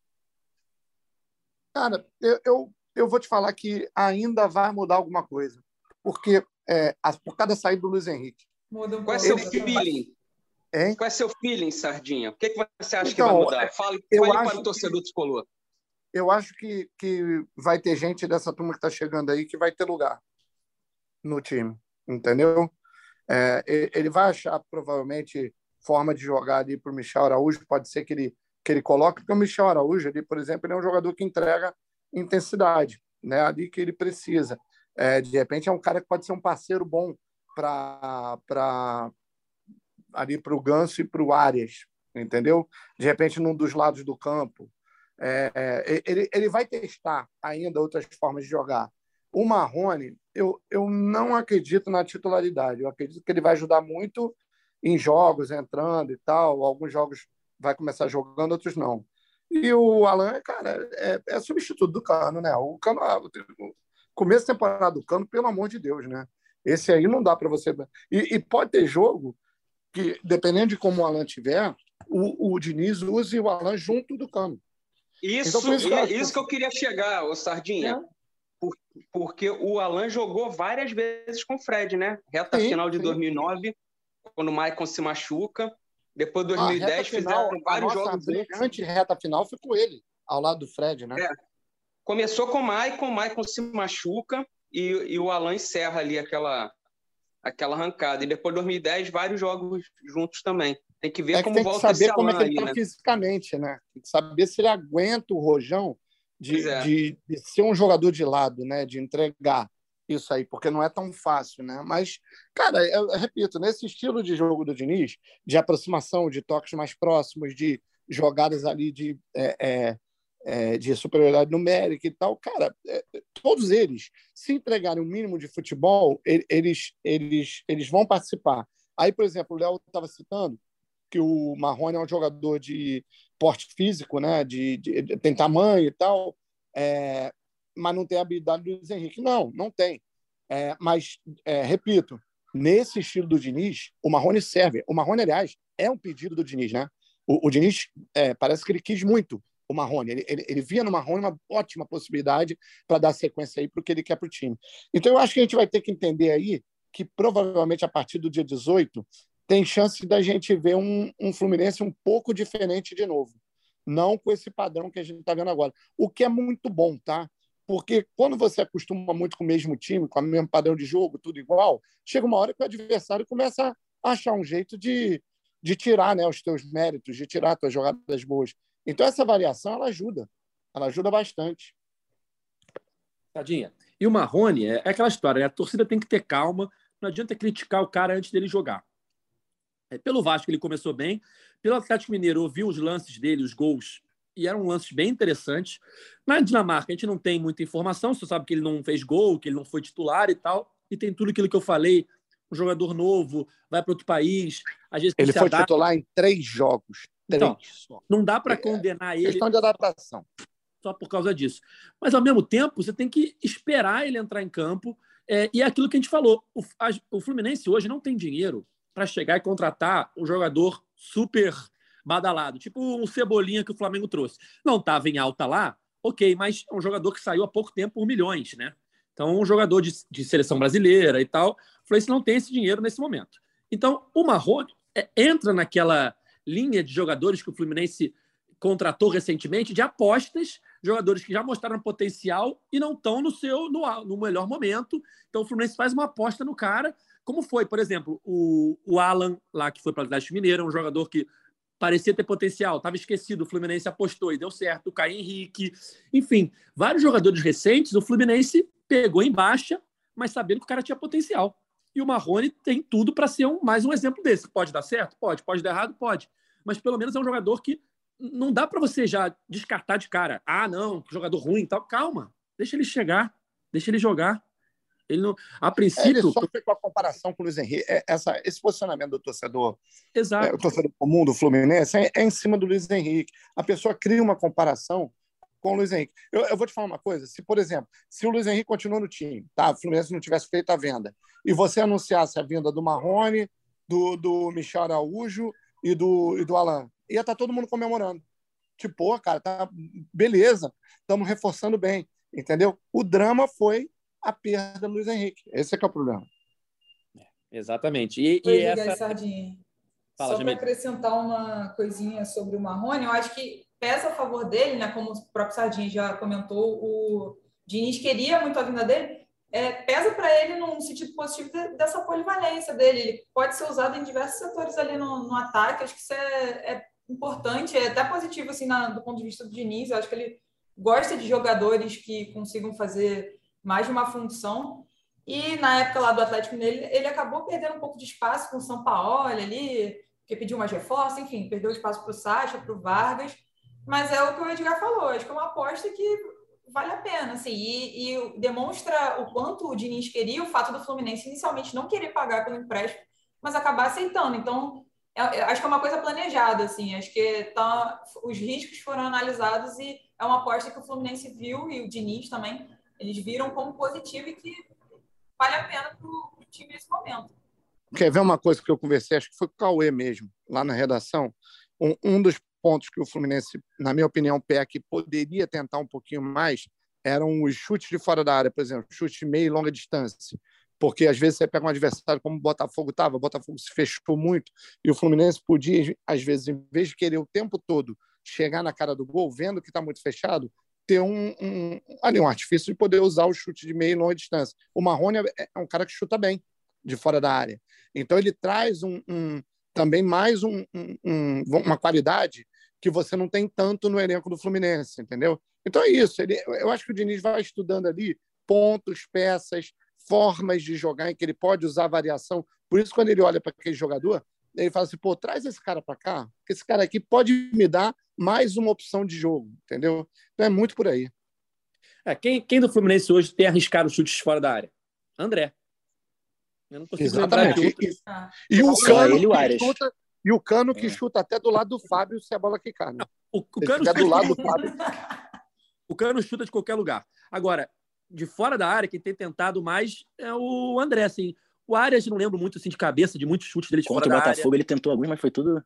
Cara, eu, eu, eu vou te falar que ainda vai mudar alguma coisa. Porque é, por cada saída do Luiz Henrique. Muda um Qual é seu feeling? Hein? Qual é seu feeling, Sardinha? O que, que você acha então, que vai mudar? Fale, fale para o torcedor que... tricolor eu acho que, que vai ter gente dessa turma que está chegando aí que vai ter lugar no time, entendeu? É, ele vai achar provavelmente forma de jogar ali para o Michel Araújo, pode ser que ele, que ele coloque, porque o Michel Araújo, ali, por exemplo, ele é um jogador que entrega intensidade, né? ali que ele precisa. É, de repente é um cara que pode ser um parceiro bom para ali para o Ganso e para o Arias, entendeu? De repente num dos lados do campo, é, é ele, ele vai testar ainda outras formas de jogar. O Marrone, eu, eu não acredito na titularidade. Eu acredito que ele vai ajudar muito em jogos, entrando e tal. Alguns jogos vai começar jogando, outros não. E o Alan, cara, é, é substituto do Cano, né? O Cano, começo da temporada do Cano, pelo amor de Deus, né? Esse aí não dá para você. E, e, pode ter jogo que, dependendo de como o Alan tiver, o, o Diniz use o Alan junto do Cano. Isso, então, isso, que, isso que eu queria chegar, ô Sardinha. É. Por, porque o Alan jogou várias vezes com o Fred, né? Reta sim, final de sim. 2009, quando o Maicon se machuca. Depois de 2010 final, fizeram vários jogos. Antes reta final foi com ele, ao lado do Fred, né? É. Começou com o Maicon, o Maicon se machuca e, e o Alan encerra ali aquela, aquela arrancada. E depois de 2010, vários jogos juntos também. Tem que ver é que como tem que saber como é que ele está né? fisicamente, né? Tem que saber se ele aguenta o rojão de, é. de, de ser um jogador de lado, né? De entregar isso aí, porque não é tão fácil, né? Mas, cara, eu, eu repito, nesse estilo de jogo do Diniz, de aproximação, de toques mais próximos, de jogadas ali de, é, é, é, de superioridade numérica e tal, cara, é, todos eles, se entregarem o mínimo de futebol, eles, eles, eles vão participar. Aí, por exemplo, o Léo estava citando que o Marrone é um jogador de porte físico, né? De, de- de- tem tamanho e tal, é, mas não tem a habilidade do Luiz Henrique. Não, não tem. É, mas, é, repito, nesse estilo do Diniz, o Marrone serve. O Marrone, aliás, é um pedido do Diniz, né? O, o Diniz é, parece que ele quis muito o Marrone. Ele, ele, ele via no Marrone uma ótima possibilidade para dar sequência aí para o que ele quer para o time. Então, eu acho que a gente vai ter que entender aí que provavelmente a partir do dia 18 tem chance da gente ver um, um Fluminense um pouco diferente de novo. Não com esse padrão que a gente está vendo agora. O que é muito bom, tá? Porque quando você acostuma muito com o mesmo time, com o mesmo padrão de jogo, tudo igual, chega uma hora que o adversário começa a achar um jeito de, de tirar né, os teus méritos, de tirar as tuas jogadas boas. Então, essa variação ela ajuda. Ela ajuda bastante. Tadinha. E o Marrone é, é aquela história, né? A torcida tem que ter calma, não adianta criticar o cara antes dele jogar. É, pelo Vasco ele começou bem, pelo Atlético Mineiro eu vi os lances dele, os gols, e eram lances bem interessantes. Na Dinamarca a gente não tem muita informação, só sabe que ele não fez gol, que ele não foi titular e tal, e tem tudo aquilo que eu falei, um jogador novo, vai para outro país, às vezes Ele foi adapta. titular em três jogos. Três Então, não dá para condenar ele Questão de adaptação. só por causa disso. Mas, ao mesmo tempo, você tem que esperar ele entrar em campo. é, e é aquilo que a gente falou: o, a- o Fluminense hoje não tem dinheiro para chegar e contratar um jogador super badalado, tipo um Cebolinha que o Flamengo trouxe. Não estava em alta lá, ok, mas é um jogador que saiu há pouco tempo por milhões, né? Então, um jogador de, de seleção brasileira e tal. O Fluminense não tem esse dinheiro nesse momento. Então, o Marrone é, entra naquela linha de jogadores que o Fluminense contratou recentemente de apostas, jogadores que já mostraram potencial e não estão no seu no, no melhor momento. Então o Fluminense faz uma aposta no cara, como foi, por exemplo, o, o Alan lá que foi para o Atlético Mineiro, um jogador que parecia ter potencial, estava esquecido, o Fluminense apostou e deu certo, o Caio Henrique, enfim, vários jogadores recentes, o Fluminense pegou em baixa, mas sabendo que o cara tinha potencial. E o Marrone tem tudo para ser um, mais um exemplo desse. Pode dar certo? Pode. Pode dar errado? Pode. Mas pelo menos é um jogador que não dá para você já descartar de cara. Ah, não, jogador ruim e tal. Calma, deixa ele chegar, deixa ele jogar. Ele não, a É, ele princípio, sofre com a comparação com o Luiz Henrique. É, essa, esse posicionamento do torcedor, é, exato. o torcedor comum do Fluminense é, é em cima do Luiz Henrique. A pessoa cria uma comparação com o Luiz Henrique. Eu, eu vou te falar uma coisa: se, por exemplo, se o Luiz Henrique continua no time, tá? O Fluminense não tivesse feito a venda, e você anunciasse a vinda do Marrone, do, do Michel Araújo e do, e do Alan, ia estar todo mundo comemorando. Tipo, pô, cara, tá beleza, estamos reforçando bem, entendeu? O drama foi a perda do Luiz Henrique. Esse é que é o problema. Exatamente. E, Oi, e Liga essa. Sardinha. Fala, Só para acrescentar uma coisinha sobre o Marrone, eu acho que pesa a favor dele, né? Como o próprio Sardinha já comentou, o Diniz queria muito a vinda dele. É, pesa para ele num sentido positivo de- dessa polivalência dele. Ele pode ser usado em diversos setores ali no, no ataque. Acho que isso é, é importante, é até positivo assim na- do ponto de vista do Diniz. Eu acho que ele gosta de jogadores que consigam fazer mais de uma função. E na época lá do Atlético Mineiro, ele acabou perdendo um pouco de espaço com o São Paulo ali, que pediu mais reforço, enfim, perdeu espaço para o Sacha, para o Vargas. Mas é o que o Edgar falou, acho que é uma aposta que vale a pena, assim, e, e demonstra o quanto o Diniz queria o fato do Fluminense inicialmente não querer pagar pelo empréstimo, mas acabar aceitando. Então, é- é- acho que é uma coisa planejada, assim, acho que tá, os riscos foram analisados e é uma aposta que o Fluminense viu e o Diniz também, eles viram como positivo e que vale a pena para o time nesse momento. Quer ver uma coisa que eu conversei? Acho que foi com o Cauê mesmo, lá na redação. Um, um dos pontos que o Fluminense, na minha opinião, peca e poderia tentar um pouquinho mais eram os chutes de fora da área, por exemplo, chute de meia e longa distância. Porque às vezes você pega um adversário como o Botafogo estava, o Botafogo se fechou muito e o Fluminense podia, às vezes, em vez de querer o tempo todo chegar na cara do gol, vendo que está muito fechado, ter um, um, ali um artifício de poder usar o chute de meia e longa distância. O Marrone é é um cara que chuta bem. de fora da área. Então ele traz um, um também mais um, um, uma qualidade que você não tem tanto no elenco do Fluminense, entendeu? Então é isso. Ele, eu acho que o Diniz vai estudando ali pontos, peças, formas de jogar em que ele pode usar variação. Por isso, quando ele olha para aquele jogador, ele fala assim: pô, traz esse cara para cá, porque esse cara aqui pode me dar mais uma opção de jogo, entendeu? Então é muito por aí. É, quem, quem do Fluminense hoje tem arriscado chutes fora da área? André. Eu não consigo Exatamente. E, e, o Cano ele, chuta, e o Cano que é. chuta até do lado do Fábio se a bola quicar. Né? O, o Cano chuta do lado do Fábio. O Cano chuta de qualquer lugar. Agora, de fora da área, quem tem tentado mais é o André, assim. O Arias, não lembro muito assim, de cabeça, de muitos chutes dele de Contra fora o Botafogo, ele tentou alguns, mas foi tudo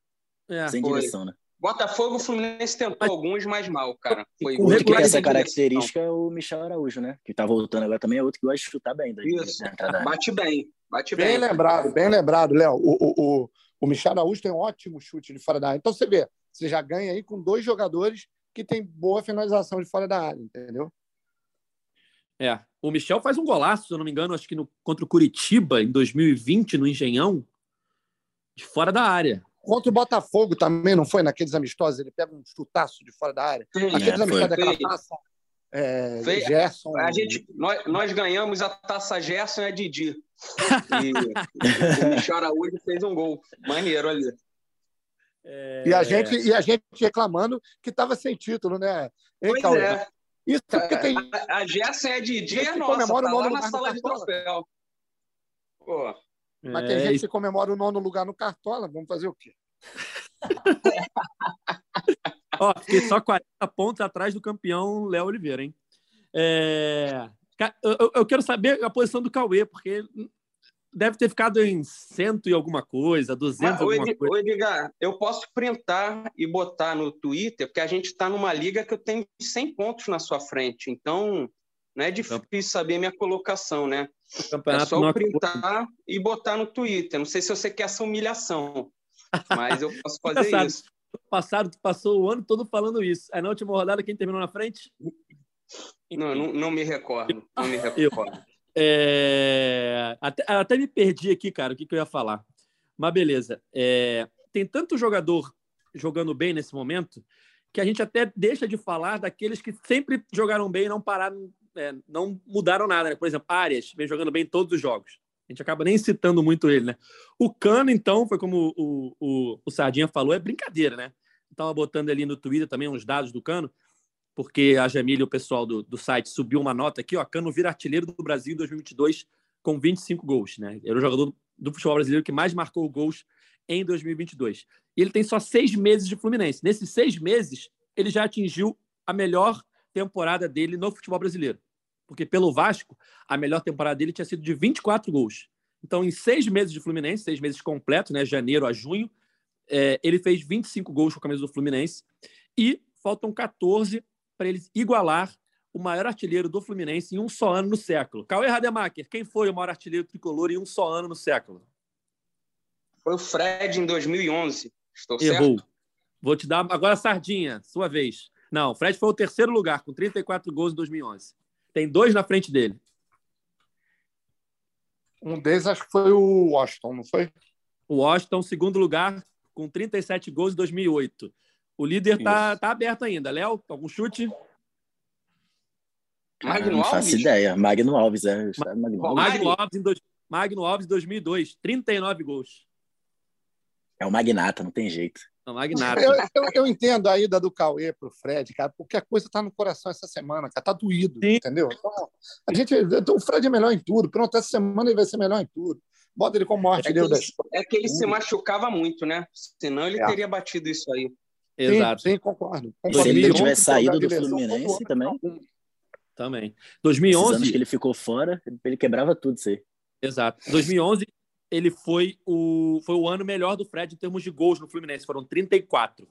é, sem foi. direção, né? Botafogo, o Fluminense tentou mas, alguns, mas mal, cara. Foi com que tem essa característica é o Michel Araújo, né? Que tá voltando agora também, é outro que gosta de chutar bem. Daí, Isso, bate bem, bate bem. Bem lembrado, bem lembrado, Léo. O, o, o, o Michel Araújo tem um ótimo chute de fora da área. Então você vê, você já ganha aí com dois jogadores que tem boa finalização de fora da área, entendeu? É. O Michel faz um golaço, se eu não me engano, acho que no, contra o Curitiba, em 2020, no Engenhão, de fora da área. Contra o Botafogo também, não foi? Naqueles amistosos, ele pega um chutaço de fora da área. Sim, Aqueles é, amistosos daquela taça. É, Gerson. A gente, nós, nós, ganhamos a taça Gerson e a Didi. E o Michel Araújo fez um gol. Maneiro ali. É... E, a gente, e a gente reclamando que estava sem título, né? Hein, pois é. Isso porque tem. A, a Gerson é de dia é nossa, comemora tá o nono lá na sala de troféu. Pô. Mas tem é, gente que comemora o nono lugar no Cartola, vamos fazer o quê? Ó, fiquei só 40 pontos atrás do campeão Léo Oliveira, hein? É... Eu, eu, quero saber a posição do Cauê, porque deve ter ficado em cento e alguma coisa, duzentos alguma Ed, coisa. Edgar, eu posso printar e botar no Twitter, porque a gente está numa liga que eu tenho 100 pontos na sua frente, então não é difícil saber minha colocação, né? É só eu printar e botar no Twitter. Não sei se você quer essa humilhação, mas eu posso fazer isso. Passado, tu passou o ano todo falando isso. Aí na última rodada, quem terminou na frente? Não, não, não me recordo. Não me recordo. É... Até, até, me perdi aqui, cara, o que, que eu ia falar. Mas beleza. É... Tem tanto jogador jogando bem nesse momento que a gente até deixa de falar daqueles que sempre jogaram bem e não pararam, é, não mudaram nada. Né? Por exemplo, Arias vem jogando bem todos os jogos. A gente acaba nem citando muito ele, né? O Cano, então, foi como o, o, o Sardinha falou, é brincadeira, né? Estava botando ali no Twitter também uns dados do Cano porque a Jamile e o pessoal do, do site subiu uma nota aqui, ó, Cano vira artilheiro do Brasil em 2022 com 25 gols, né? Ele é o jogador do futebol brasileiro que mais marcou gols em 2022. E ele tem só seis meses de Fluminense. Nesses seis meses, ele já atingiu a melhor temporada dele no futebol brasileiro. Porque pelo Vasco, a melhor temporada dele tinha sido de 24 gols. Então, em seis meses de Fluminense, seis meses completos, né, janeiro a junho, é, ele fez 25 gols com a camisa do Fluminense. E faltam 14 para eles igualar o maior artilheiro do Fluminense em um só ano no século. Cauê Rademacher, quem foi o maior artilheiro tricolor em um só ano no século? Foi o Fred em 2011. Estou Errou. certo? Vou te dar agora a sardinha, sua vez. Não, o Fred foi o terceiro lugar, com 34 gols em 2011. Tem dois na frente dele. Um deles acho que foi o Washington, não foi? O Washington, segundo lugar, com 37 gols em 2008. O líder tá, tá aberto ainda. Léo, algum chute? Magno Alves? Não faço ideia. Magno Alves, é. Magno Alves, Magno Alves, em dois, Magno Alves 2002, 39 gols. É o Magnata, não tem jeito. Não, Magnata. Eu, eu, eu, entendo a ida do Cauê pro Fred, cara, porque a coisa tá no coração essa semana, cara, tá doído, Sim. entendeu? Então, a gente, o Fred é melhor em tudo, pronto, essa semana ele vai ser melhor em tudo. Bota ele como artilheiro é da história. É que ele se machucava muito, né? Senão ele é. teria batido isso aí. Exato. Sim, sim concordo. Se ele tivesse saído do Fluminense também. Também. 2011. anos que ele ficou fora, ele quebrava tudo isso aí. Exato. 2011, ele foi o, foi o ano melhor do Fred em termos de gols no Fluminense. Foram 34.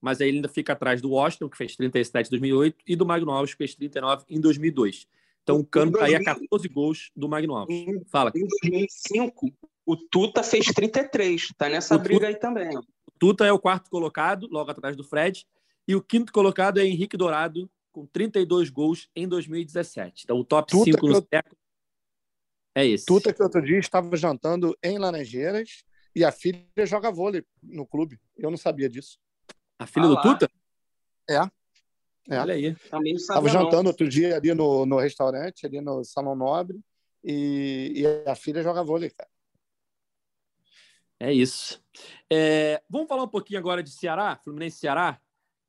Mas aí ele ainda fica atrás do Washington, que fez 37 em 2008, e do Magno Alves, que fez 39 em 2002. Então o Cano está aí a 14 gols do Magno Alves. Fala. Em 2005, o Tuta fez 33. Tá nessa o briga Tuta, aí também. Tuta é o quarto colocado, logo atrás do Fred. E o quinto colocado é Henrique Dourado, com 32 gols em 2017. Então, o top 5 no século É isso. Tuta que outro dia estava jantando em Laranjeiras e a filha joga vôlei no clube. Eu não sabia disso. A filha ah, do lá. Tuta? É. é. Olha aí. Estava jantando outro dia ali no, no restaurante, ali no Salão Nobre, e, e a filha joga vôlei, cara. É isso. É, vamos falar um pouquinho agora de Ceará, Fluminense Ceará.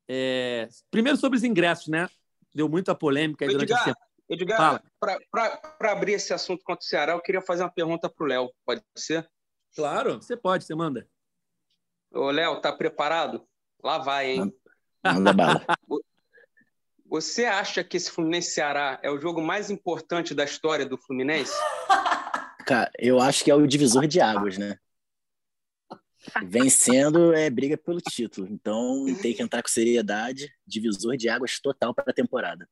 É, primeiro sobre os ingressos, né? Deu muita polêmica aí durante a semana. Edgar, para abrir esse assunto contra o Ceará, eu queria fazer uma pergunta para o Léo. Pode ser? Claro, você pode, você manda. Ô, Léo, tá preparado? Lá vai, hein? Manda bala. Você acha que esse Fluminense Ceará é o jogo mais importante da história do Fluminense? Cara, eu acho que é o divisor de águas, né? Vencendo é briga pelo título. Então tem que entrar com seriedade. Divisor de águas total para a temporada.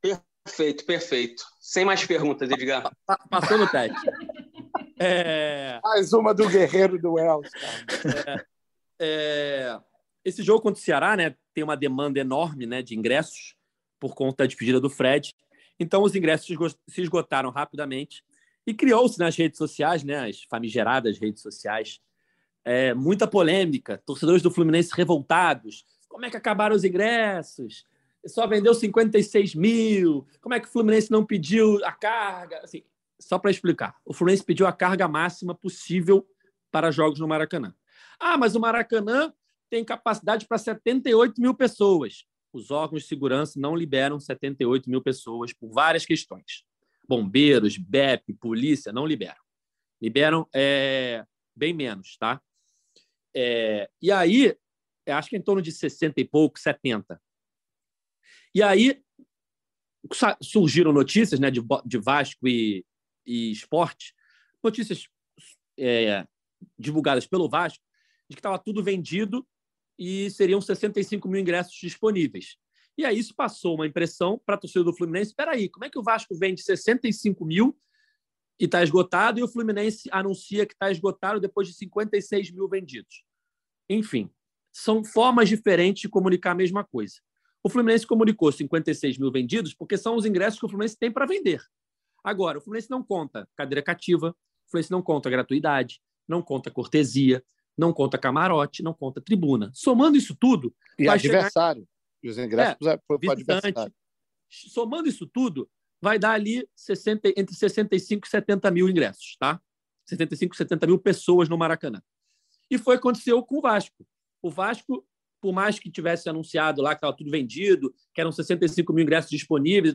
Perfeito, perfeito. Sem mais perguntas, Edgar. Passou no teste. É... Mais uma do Guerreiro do Wells. É... É... Esse jogo contra o Ceará né, tem uma demanda enorme né, de ingressos por conta da despedida do Fred. Então, os ingressos se esgotaram rapidamente e criou-se nas redes sociais, né, as famigeradas redes sociais, é, muita polêmica. Torcedores do Fluminense revoltados. Como é que acabaram os ingressos? Só vendeu 56 mil. Como é que o Fluminense não pediu a carga? Assim, só para explicar, o Fluminense pediu a carga máxima possível para jogos no Maracanã. Ah, mas o Maracanã tem capacidade para 78 mil pessoas os órgãos de segurança não liberam 78 mil pessoas por várias questões. Bombeiros, BEP, polícia não liberam. Liberam é, bem menos, tá? É, e aí, acho que é em torno de 60 e pouco, 70. E aí surgiram notícias né, de, de Vasco e, e esporte, notícias é, divulgadas pelo Vasco, de que estava tudo vendido e seriam 65 mil ingressos disponíveis. E aí isso passou uma impressão para a torcida do Fluminense. Espera aí, como é que o Vasco vende 65 mil e está esgotado e o Fluminense anuncia que está esgotado depois de 56 mil vendidos? Enfim, são formas diferentes de comunicar a mesma coisa. O Fluminense comunicou 56 mil vendidos porque são os ingressos que o Fluminense tem para vender. Agora, o Fluminense não conta cadeira cativa, o Fluminense não conta gratuidade, não conta cortesia, não conta camarote, não conta tribuna. Somando isso tudo. E adversário. Chegar... E os ingressos é, para o adversário. Somando isso tudo, vai dar ali 60, entre 65 e 70 mil ingressos, tá? 65 e 70 mil pessoas no Maracanã. E foi o que aconteceu com o Vasco. O Vasco, por mais que tivesse anunciado lá que estava tudo vendido, que eram 65 mil ingressos disponíveis,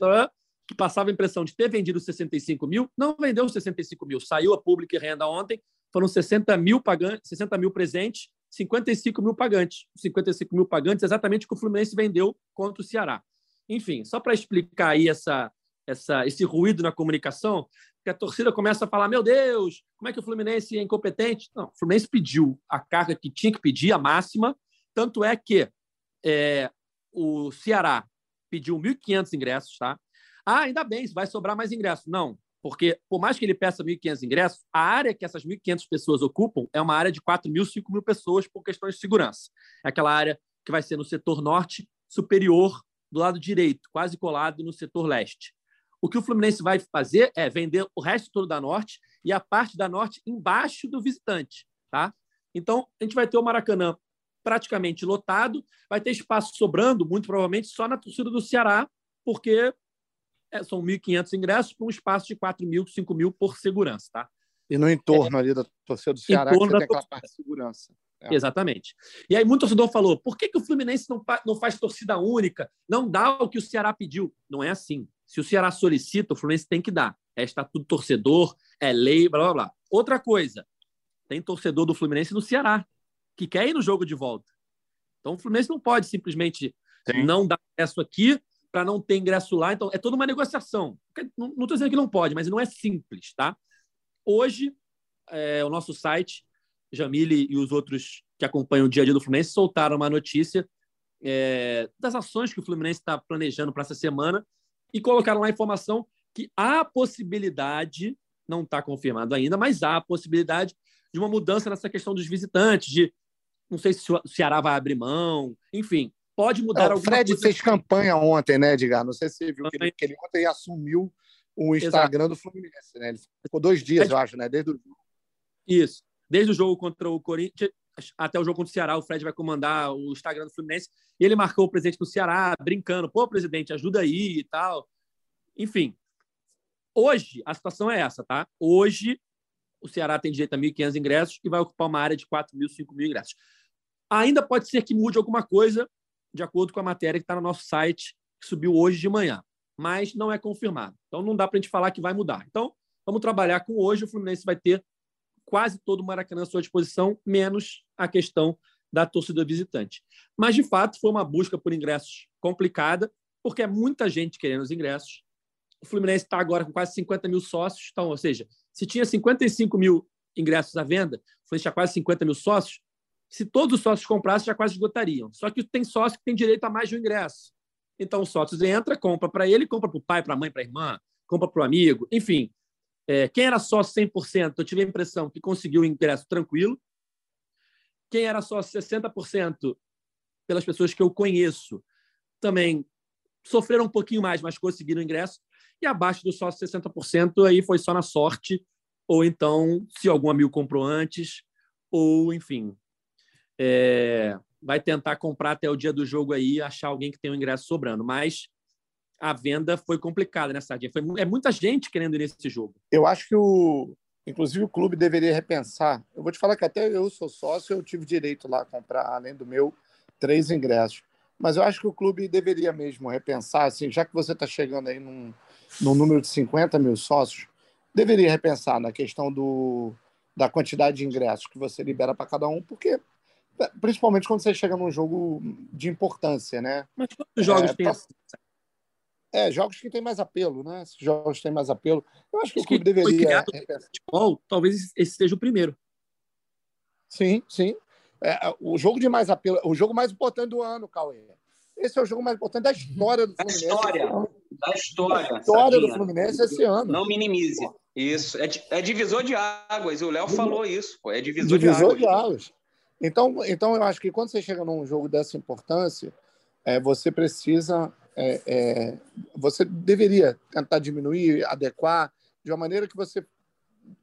que passava a impressão de ter vendido 65 mil, não vendeu 65 mil. Saiu a pública renda ontem, foram 60 mil pagantes, 60 mil presentes, 55 mil pagantes. 55 mil pagantes, exatamente o que o Fluminense vendeu contra o Ceará. Enfim, só para explicar aí essa, essa, esse ruído na comunicação, que a torcida começa a falar: meu Deus, como é que o Fluminense é incompetente? Não, o Fluminense pediu a carga que tinha que pedir, a máxima, tanto é que é, o Ceará pediu 1.500 ingressos, tá? Ah, ainda bem, vai sobrar mais ingressos. Não, porque, por mais que ele peça 1.500 ingressos, a área que essas 1.500 pessoas ocupam é uma área de 4 mil, 5 mil pessoas por questões de segurança. É aquela área que vai ser no setor norte superior do lado direito, quase colado no setor leste. O que o Fluminense vai fazer é vender o resto todo da norte e a parte da norte embaixo do visitante. Tá? Então, a gente vai ter o Maracanã praticamente lotado, vai ter espaço sobrando, muito provavelmente, só na torcida do Ceará, porque é, são 1.500 ingressos para um espaço de 4 mil, 5 mil por segurança, tá? E no entorno é, ali da torcida do Ceará, que tem aquela parte de segurança. É. Exatamente. E aí, muito torcedor falou: por que, que o Fluminense não, não faz torcida única? Não dá o que o Ceará pediu. Não é assim. Se o Ceará solicita, o Fluminense tem que dar. É estatuto torcedor, é lei, blá blá blá. Outra coisa: tem torcedor do Fluminense no Ceará, que quer ir no jogo de volta. Então, o Fluminense não pode simplesmente Sim. não dar acesso aqui para não ter ingresso lá. Então, é toda uma negociação. Não estou dizendo que não pode, mas não é simples, tá? Hoje, é, o nosso site, Jamile e os outros que acompanham o dia a dia do Fluminense soltaram uma notícia é, das ações que o Fluminense está planejando para essa semana e colocaram lá a informação que há possibilidade, não está confirmado ainda, mas há a possibilidade de uma mudança nessa questão dos visitantes, de não sei se o Ceará vai abrir mão, enfim, pode mudar é, O Fred coisa. fez campanha ontem, né, Edgar? Não sei se você viu que ele, que ele ontem assumiu o Instagram Exato. do Fluminense, né? Ele ficou dois dias, eu acho, né? Desde o... Isso. Desde o jogo contra o Corinthians até o jogo contra o Ceará, o Fred vai comandar o Instagram do Fluminense. E ele marcou o presidente do Ceará, brincando: pô, presidente, ajuda aí e tal. Enfim. Hoje, a situação é essa, tá? Hoje, o Ceará tem direito a 1.500 ingressos e vai ocupar uma área de 4 mil, 5 mil ingressos. Ainda pode ser que mude alguma coisa, de acordo com a matéria que está no nosso site, que subiu hoje de manhã, mas não é confirmado. Então não dá para a gente falar que vai mudar. Então vamos trabalhar com hoje. O Fluminense vai ter quase todo o Maracanã à sua disposição, menos a questão da torcida visitante. Mas, de fato, foi uma busca por ingressos complicada, porque é muita gente querendo os ingressos. O Fluminense está agora com quase 50 mil sócios, então, ou seja, se tinha 55 mil ingressos à venda, o Fluminense tinha quase 50 mil sócios, se todos os sócios comprassem, já quase esgotariam. Só que tem sócio que tem direito a mais de um ingresso. Então, o sócio entra, compra para ele, compra para o pai, para a mãe, para a irmã, compra para o amigo, enfim. É, quem era sócio 100%, eu tive a impressão que conseguiu o ingresso tranquilo. Quem era sócio 60%, pelas pessoas que eu conheço, também sofreram um pouquinho mais, mas conseguiram ingresso. E abaixo do sócio 60%, aí foi só na sorte, ou então, se algum amigo comprou antes, ou, enfim, é, vai tentar comprar até o dia do jogo aí, achar alguém que tem um ingresso sobrando. Mas a venda foi complicada, né, Sardinha? Foi, é muita gente querendo ir nesse jogo. Eu acho que o. Inclusive o clube deveria repensar. Eu vou te falar que até eu sou sócio, eu tive direito lá a comprar, além do meu, três ingressos. Mas eu acho que o clube deveria mesmo repensar, assim, já que você está chegando aí num, num número de 50 mil sócios, deveria repensar na questão do, da quantidade de ingressos que você libera para cada um, porque principalmente quando você chega num jogo de importância, né? Mas quantos jogos é, tem? Tá... É, jogos que têm mais apelo, né? Esses jogos têm mais apelo. Eu acho que acho o clube deveria. Futebol, talvez esse seja o primeiro. Sim, sim. É, o jogo de mais apelo, o jogo mais importante do ano, Cauê. Esse é o jogo mais importante da história do Fluminense. Da história. Da história. Da história do Fluminense esse ano. Não minimize. Isso. É, é divisor de águas. O Léo falou isso. Pô. É divisor, divisor de águas. De águas. Então, então, eu acho que quando você chega num jogo dessa importância, é, você precisa, é, é, você deveria tentar diminuir, adequar, de uma maneira que você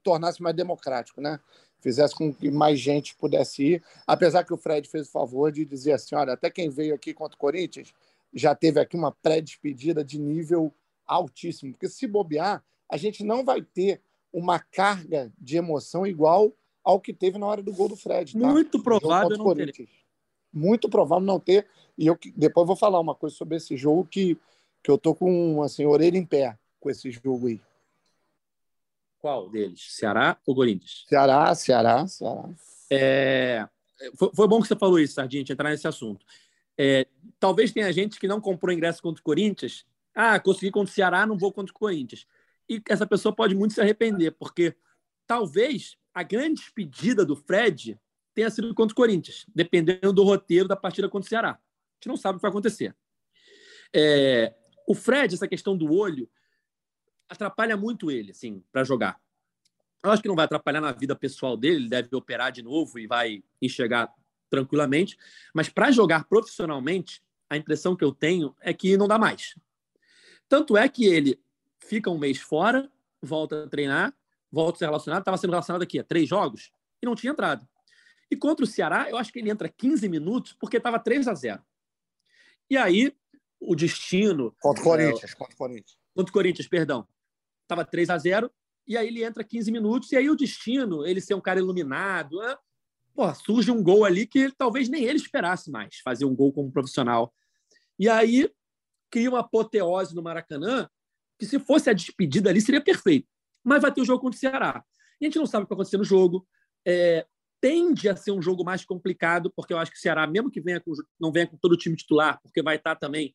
tornasse mais democrático, né? Fizesse com que mais gente pudesse ir, apesar que o Fred fez o favor de dizer assim, olha, até quem veio aqui contra o Corinthians já teve aqui uma pré-despedida de nível altíssimo, porque se bobear, a gente não vai ter uma carga de emoção igual ao que teve na hora do gol do Fred. Tá? Muito provável não ter. Muito provável não ter. E eu depois vou falar uma coisa sobre esse jogo que, que eu tô com assim, orelha em pé com esse jogo aí. Qual deles? Ceará ou Corinthians? Ceará, Ceará, Ceará. É... Foi, foi, bom que você falou isso, Sardinha, entrar nesse assunto. É, talvez tenha gente que não comprou ingresso contra o Corinthians. Ah, consegui contra o Ceará, não vou contra o Corinthians. E essa pessoa pode muito se arrepender, porque talvez a grande despedida do Fred tenha sido contra o Corinthians, dependendo do roteiro da partida contra o Ceará. Gente não sabe o que vai acontecer. É, o Fred, essa questão do olho, atrapalha muito ele, assim, para jogar. Eu acho que não vai atrapalhar na vida pessoal dele, ele deve operar de novo e vai enxergar tranquilamente. Mas para jogar profissionalmente, a impressão que eu tenho é que não dá mais. Tanto é que ele fica um mês fora, volta a treinar, volta a ser relacionado, estava sendo relacionado aqui a três jogos e não tinha entrado. E contra o Ceará, eu acho que ele entra 15 minutos porque estava 3 a 0 E aí, o destino. Contra o Corinthians, é, contra o Corinthians. Contra o Corinthians, perdão. Estava 3 a 0 e aí ele entra 15 minutos, e aí o destino, ele ser um cara iluminado, né? Surge um gol ali que ele, talvez nem ele esperasse mais, fazer um gol como profissional. E aí cria uma apoteose no Maracanã, que se fosse a despedida ali seria perfeito mas vai ter o jogo contra o Ceará. E a gente não sabe o que vai acontecer no jogo. É, tende a ser um jogo mais complicado, porque eu acho que o Ceará, mesmo que venha com, não venha com todo o time titular, porque vai estar também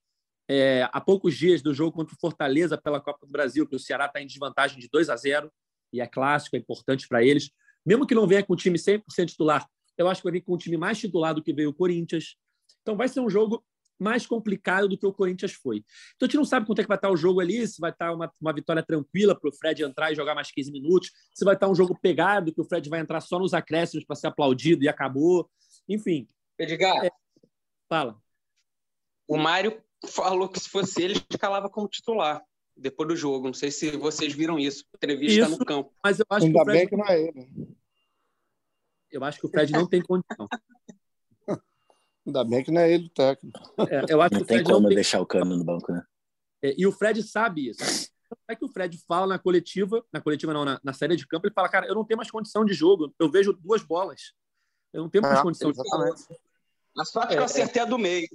é, a poucos dias do jogo contra o Fortaleza pela Copa do Brasil, que o Ceará está em desvantagem de 2 a 0 e é clássico, é importante para eles. Mesmo que não venha com o time 100% titular, eu acho que vai vir com um time mais titular do que veio o Corinthians. Então vai ser um jogo mais complicado do que o Corinthians foi. Então a gente não sabe quanto é que vai estar o jogo ali, se vai estar uma, uma vitória tranquila para o Fred entrar e jogar mais 15 minutos, se vai estar um jogo pegado, que o Fred vai entrar só nos acréscimos para ser aplaudido e acabou. Enfim. Edgar. É... Fala. O Mário falou que se fosse ele, escalava como titular. depois do jogo. Não sei se vocês viram isso, entrevista isso, no campo. Mas eu acho Ainda que o Fred... bem que não é ele. Eu acho que o Fred não tem condição. Ainda bem que não é ele o técnico. É, eu acho não que tem Fred como não tem... deixar o cano no banco, né? É, e o Fred sabe isso. É que o Fred fala na coletiva, na coletiva não, na, na série de campo, ele fala, cara, eu não tenho mais condição de jogo, eu vejo duas bolas. Eu não tenho mais É, condição exatamente. de jogo. A sorte que eu acertei a do meio.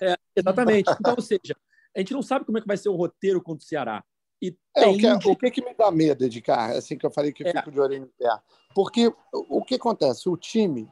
É, exatamente. Então, ou seja, a gente não sabe como é que vai ser o roteiro contra o Ceará. E É, o, que, o que que me dá medo, Edgar, assim que eu falei que eu É. fico de orelha em pé. Porque o o que acontece? O time,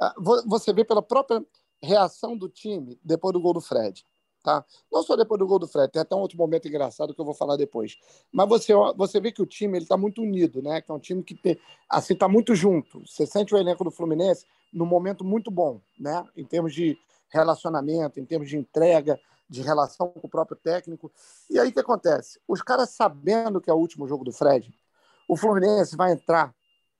ah, vo- você vê pela própria reação do time depois do gol do Fred. Tá? Não só depois do gol do Fred, tem até um outro momento engraçado que eu vou falar depois. Mas você, você vê que o time ele está muito unido, né? Que é um time que tem, assim está muito junto. Você sente o elenco do Fluminense num momento muito bom, né? Em termos de relacionamento, em termos de entrega, de relação com o próprio técnico. E aí o que acontece? Os caras sabendo que é o último jogo do Fred, o Fluminense vai entrar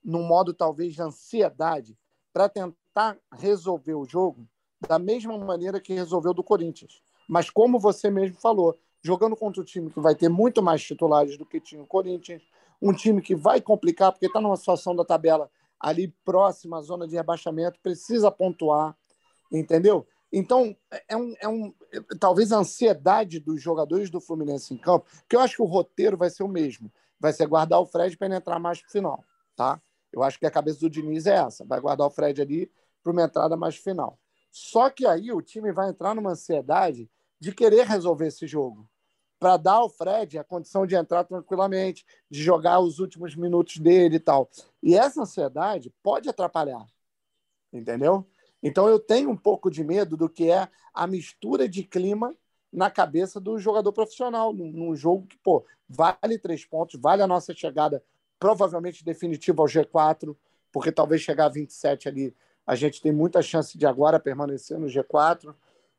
num modo talvez de ansiedade para tentar resolver o jogo da mesma maneira que resolveu do Corinthians. Mas como você mesmo falou, jogando contra um time que vai ter muito mais titulares do que tinha o Corinthians, um time que vai complicar porque está numa situação da tabela ali próxima à zona de rebaixamento, precisa pontuar, entendeu? Então, é um, é um, talvez a ansiedade dos jogadores do Fluminense em campo, que eu acho que o roteiro vai ser o mesmo. Vai ser guardar o Fred para entrar mais para o final. Tá? Eu acho que a cabeça do Diniz é essa. Vai guardar o Fred ali para uma entrada mais final. Só que aí o time vai entrar numa ansiedade de querer resolver esse jogo. Para dar ao Fred a condição de entrar tranquilamente, de jogar os últimos minutos dele e tal. E essa ansiedade pode atrapalhar. Entendeu? Então eu tenho um pouco de medo do que é a mistura de clima na cabeça do jogador profissional, num, jogo que, pô, vale três pontos, vale a nossa chegada provavelmente definitiva ao G4, porque talvez chegar a 27 ali, a gente tem muita chance de agora permanecer no G4.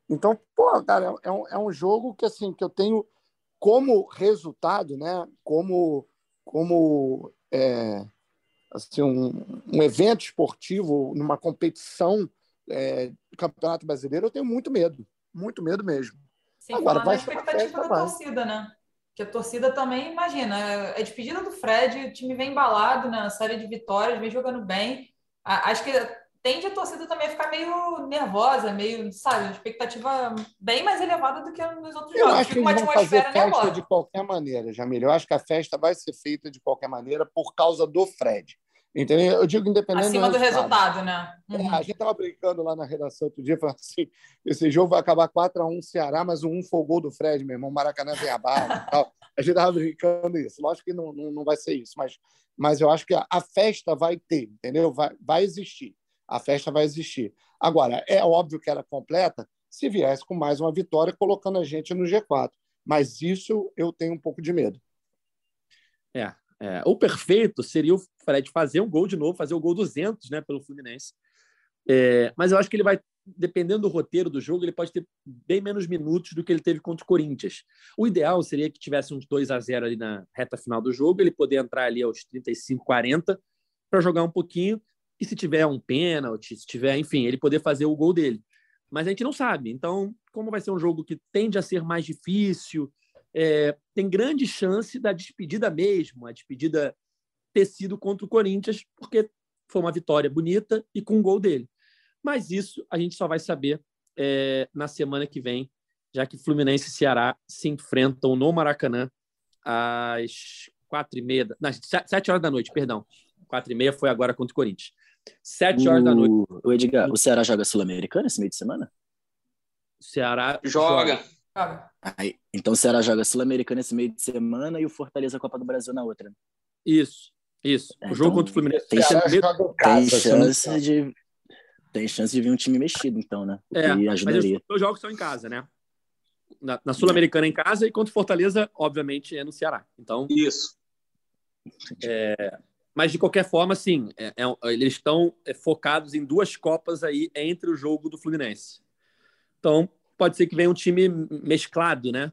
Então, pô, cara, é um, é um jogo que, assim, que eu tenho como resultado, né, como, como é, assim, um, um evento esportivo, numa competição é, do Campeonato Brasileiro, eu tenho muito medo, muito medo mesmo. Sem Agora, falar vai uma expectativa da vai. torcida, né? Que a torcida também, imagina, é despedida do Fred, o time vem embalado na série de vitórias, vem jogando bem. A- Acho que tende a torcida também a ficar meio nervosa, meio, sabe, expectativa bem mais elevada do que nos outros Eu jogos. acho que uma eles vão fazer festa nervosa. de qualquer maneira, Jamil. Eu acho que a festa vai ser feita de qualquer maneira por causa do Fred. Entendeu? Eu digo independente Acima do resultado, né? É, Uhum. a gente estava brincando lá na redação outro dia, falando assim: esse jogo vai acabar 4x1 Ceará, mas o 1 foi o gol do Fred, meu irmão. Maracanã vem abaixo e tal. A gente estava brincando isso. Lógico que não, não, não vai ser isso, mas, mas eu acho que a, a festa vai ter, entendeu? Vai, vai existir. A festa vai existir. Agora, é óbvio que era completa se viesse com mais uma vitória, colocando a gente no G4. Mas isso eu tenho um pouco de medo. É, é, o perfeito seria o Fred fazer um gol de novo, fazer o gol 200 né, pelo Fluminense. É, mas eu acho que ele vai, dependendo do roteiro do jogo, ele pode ter bem menos minutos do que ele teve contra o Corinthians. O ideal seria que tivesse uns 2 a 0 ali na reta final do jogo, ele poder entrar ali aos 35, 40 para jogar um pouquinho e se tiver um pênalti, se tiver, enfim, ele poder fazer o gol dele. Mas a gente não sabe. Então, como vai ser um jogo que tende a ser mais difícil, é, tem grande chance da despedida mesmo, a despedida ter sido contra o Corinthians, porque foi uma vitória bonita e com um gol dele. Mas isso a gente só vai saber é, na semana que vem, já que Fluminense e Ceará se enfrentam no Maracanã às quatro e meia, não, sete horas da noite, perdão. Quatro e meia foi agora contra o Corinthians. Sete horas da noite. O, Edgar, o Ceará joga Sul-Americana esse meio de semana? O Ceará Joga. Joga. Aí, então o Ceará joga Sul-Americana esse meio de semana e o Fortaleza Copa do Brasil na outra. Isso, isso. É, o jogo então, contra o Fluminense tem no Ceará joga Tem casa, chance de tem chance de vir um time mexido, então, né? O É, que mas os ajudaria. dois jogos são em casa, né? Na, na Sul-Americana em casa e contra o Fortaleza, obviamente, é no Ceará. Então, Isso. Mas de qualquer forma, sim, é- é- eles estão é, focados em duas copas aí entre o jogo do Fluminense. Então, pode ser que venha um time mesclado, né?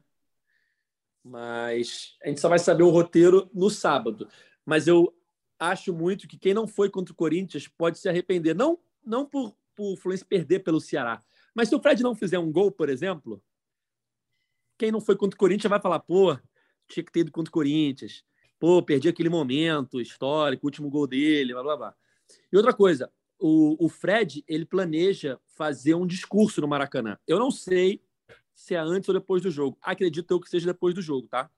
Mas a gente só vai saber o roteiro no sábado. Mas eu acho muito que quem não foi contra o Corinthians pode se arrepender. Não, não por, por o Fluminense perder pelo Ceará. Mas se o Fred não fizer um gol, por exemplo, quem não foi contra o Corinthians vai falar, pô, tinha que ter ido contra o Corinthians. Pô, perdi aquele momento histórico, último gol dele, blá blá blá. E outra coisa, o, o Fred, ele planeja fazer um discurso no Maracanã. Eu não sei se é antes ou depois do jogo. Acredito eu que seja depois do jogo, tá?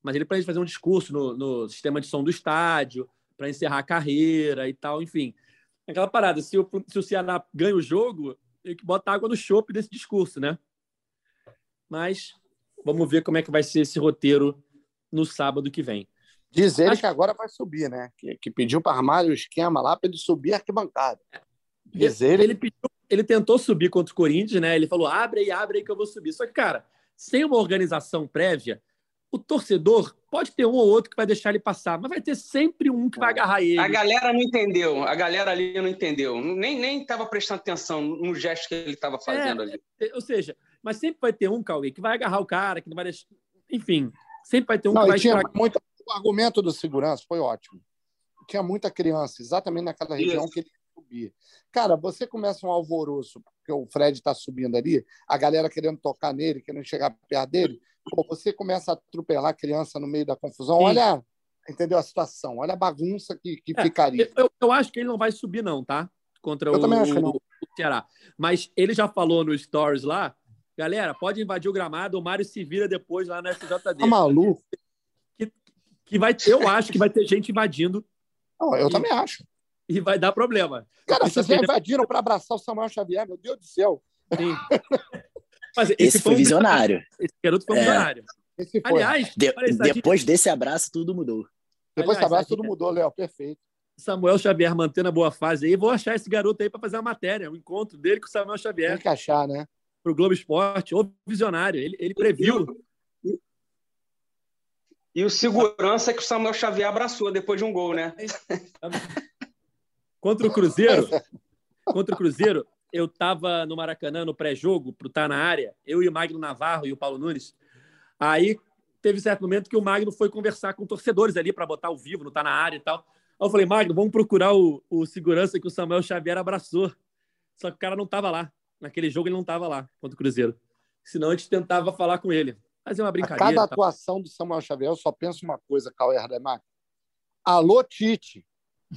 Mas ele planeja fazer um discurso no, no sistema de som do estádio, para encerrar a carreira e tal, enfim. Aquela parada, se o, se o Ceará ganha o jogo, tem que botar água no chope desse discurso, né? Mas vamos ver como é que vai ser esse roteiro no sábado que vem. Diz ele Acho... que agora vai subir, né? Que, que pediu para armar o esquema lá para ele subir a arquibancada. Diz ele... Ele, pediu, ele tentou subir contra o Corinthians, né? Ele falou: abre aí, abre aí que eu vou subir. Só que, cara, sem uma organização prévia, o torcedor pode ter um ou outro que vai deixar ele passar, mas vai ter sempre um que vai é. agarrar ele. A galera não entendeu, a galera ali não entendeu, nem nem estava prestando atenção no gesto que ele estava fazendo é, ali. Ou seja, mas sempre vai ter um, Cauê, que vai agarrar o cara, que não vai deixar. Enfim, sempre vai ter um não, que vai tinha muito, O argumento do segurança foi ótimo. Tinha muita criança, exatamente naquela região Isso. que ele subir. Cara, você começa um alvoroço, porque o Fred está subindo ali, a galera querendo tocar nele, querendo chegar perto dele Pô, você começa a atropelar a criança no meio da confusão. Sim. Olha, entendeu a situação? Olha a bagunça que, que é, ficaria. Eu, eu, acho que ele não vai subir, não, tá? Contra eu o, também acho que não. o Ceará. Mas ele já falou no Stories lá, galera, pode invadir o gramado, o Mário se vira depois lá na SJD. Tá maluco? Que, que vai, eu acho que vai ter gente invadindo. Não, eu e, também acho. E vai dar problema. Cara, vocês já invadiram para abraçar o Samuel Xavier, meu Deus do céu. Sim. Mas esse, esse foi, um visionário. Esse garoto foi um é. visionário. Aliás, de, depois desse abraço, tudo mudou. Depois desse abraço, tudo mudou, Léo. Perfeito. Samuel Xavier mantendo a boa fase aí. Vou achar esse garoto aí para fazer uma matéria, um encontro dele com o Samuel Xavier. Tem que achar, né? Para o Globo Esporte. Ou visionário. Ele, ele previu. E, e o segurança que o Samuel Xavier abraçou depois de um gol, né? Contra o Cruzeiro. Contra o Cruzeiro, eu estava no Maracanã no pré-jogo, para estar na área, eu e o Magno Navarro e o Paulo Nunes. Aí teve certo momento que o Magno foi conversar com torcedores ali para botar ao vivo, não tá na área e tal. Aí eu falei, Magno, vamos procurar o, o segurança que o Samuel Xavier abraçou. Só que o cara não estava lá. Naquele jogo ele não estava lá contra o Cruzeiro. Senão a gente tentava falar com ele. Fazer uma brincadeira. A cada atuação do Samuel Xavier, eu só penso uma coisa, Cauê Rademacher. Alô, Tite.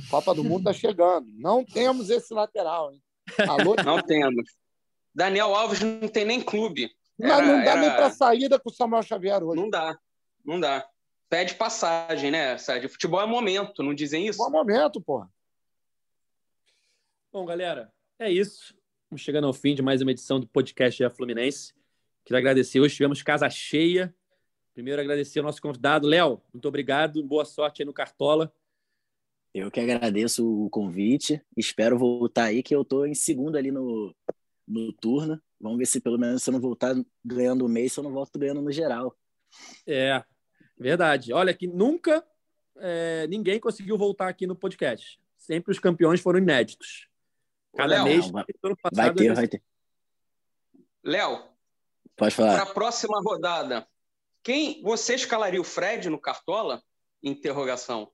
Copa do Mundo está chegando. Não temos esse lateral, hein? Alô? Não temos. Daniel Alves não tem nem clube. Mas era, não dá era... nem para saída com o Samuel Xavier hoje. Não dá, não dá. Pede passagem, né, Sérgio? Futebol é momento, não dizem isso? Futebol é momento, porra. Bom, galera, é isso. Estamos chegando ao fim de mais uma edição do podcast da Fluminense. Queria agradecer. Hoje tivemos casa cheia. Primeiro, agradecer ao nosso convidado, Léo. Muito obrigado. Boa sorte aí no Cartola. Eu que agradeço o convite. Espero voltar aí, que eu estou em segundo ali no, no turno. Vamos ver se pelo menos se eu não voltar ganhando o mês, eu não volto ganhando no geral. É, verdade. Olha que nunca é, ninguém conseguiu voltar aqui no podcast. Sempre os campeões foram inéditos. Cada Léo, mês. Vai, vai ter, vai ter. Léo, pode falar. Para a próxima rodada, quem você escalaria o Fred no Cartola? Interrogação.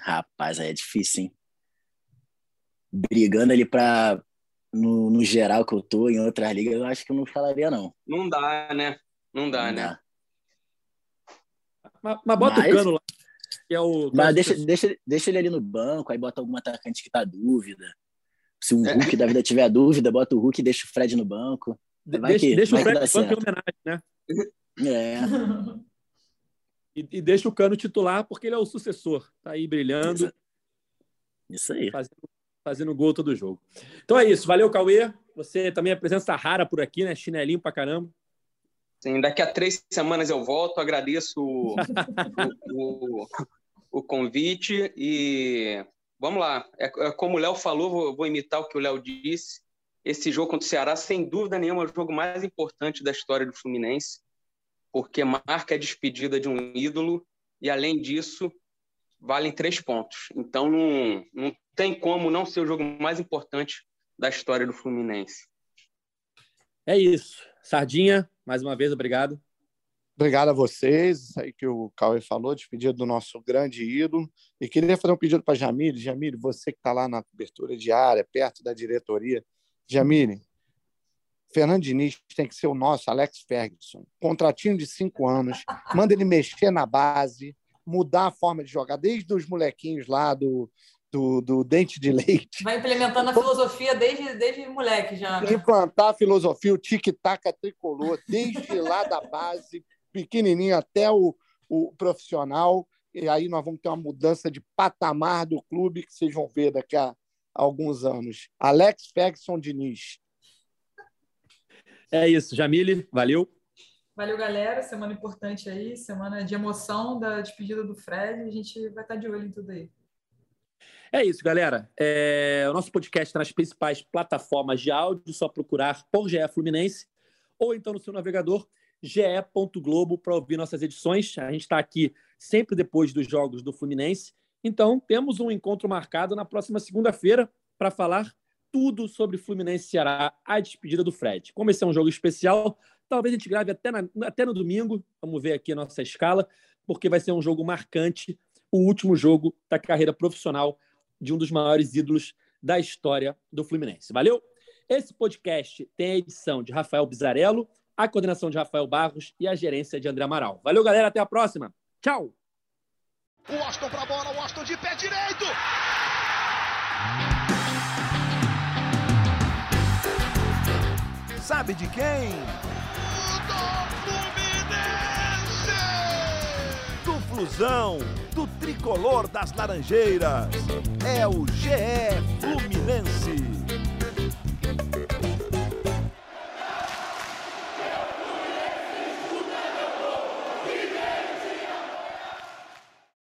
Rapaz, aí é difícil, hein? Brigando ali para no, no, geral que eu tô, em outras ligas, eu acho que eu não falaria, não. Não dá, né? Não dá, não né? Dá. Mas, mas bota mas, o cano lá. Que é o, mas deixa, deixa, deixa ele ali no banco, aí bota algum atacante que tá dúvida. Se um é. Hulk da vida tiver dúvida, bota o Hulk e deixa o Fred no banco. Vai deixa, que, deixa vai o Fred no banco em homenagem, né? É. E, e, deixa o Cano titular porque ele é o sucessor. Tá aí brilhando. Isso aí. Fazendo, fazendo gol todo jogo. Então é isso. Valeu, Cauê. Você também é presença rara por aqui, né? Chinelinho pra caramba. Sim, daqui a três semanas eu volto. Agradeço o, o, o, o, convite e vamos lá. É, é como o Léo falou, vou, vou imitar o que o Léo disse. Esse jogo contra o Ceará, sem dúvida nenhuma, é o jogo mais importante da história do Fluminense porque marca a despedida de um ídolo e, além disso, valem três pontos. Então, não, não tem como não ser o jogo mais importante da história do Fluminense. É isso. Sardinha, mais uma vez, obrigado. Obrigado a vocês. Isso aí que o Cauê falou, despedido do nosso grande ídolo. E queria fazer um pedido para Jamile. Jamile, você que está lá na cobertura diária, perto da diretoria. Jamile, Fernando Diniz tem que ser o nosso Alex Ferguson. Contratinho de cinco anos, manda ele mexer na base, mudar a forma de jogar, desde os molequinhos lá do, do, do dente de leite. Vai implementando a filosofia desde, desde moleque já. Implantar a filosofia, o tic-tac tricolor, desde lá da base, pequenininho até o, o profissional. E aí nós vamos ter uma mudança de patamar do clube que vocês vão ver daqui a alguns anos. Alex Ferguson Diniz. É isso, Jamile, valeu. Valeu, galera. Semana importante aí, semana de emoção da despedida do Fred. A gente vai estar de olho em tudo aí. É isso, galera. É... O nosso podcast está nas principais plataformas de áudio, só procurar por GE Fluminense ou então no seu navegador ge.globo para ouvir nossas edições. A gente está aqui sempre depois dos jogos do Fluminense. Então, temos um encontro marcado na próxima segunda-feira para falar tudo sobre Fluminense Ceará, a despedida do Fred. Como esse é um jogo especial, talvez a gente grave até, na, até no domingo. Vamos ver aqui a nossa escala, porque vai ser um jogo marcante, o último jogo da carreira profissional de um dos maiores ídolos da história do Fluminense. Valeu? Esse podcast tem a edição de Rafael Bizarello, a coordenação de Rafael Barros e a gerência de André Amaral. Valeu, galera. Até a próxima. Tchau. O Austin para a bola, o Austin de pé direito. Sabe de quem? Do Fluminense! Do Flusão, do tricolor das Laranjeiras. É o GE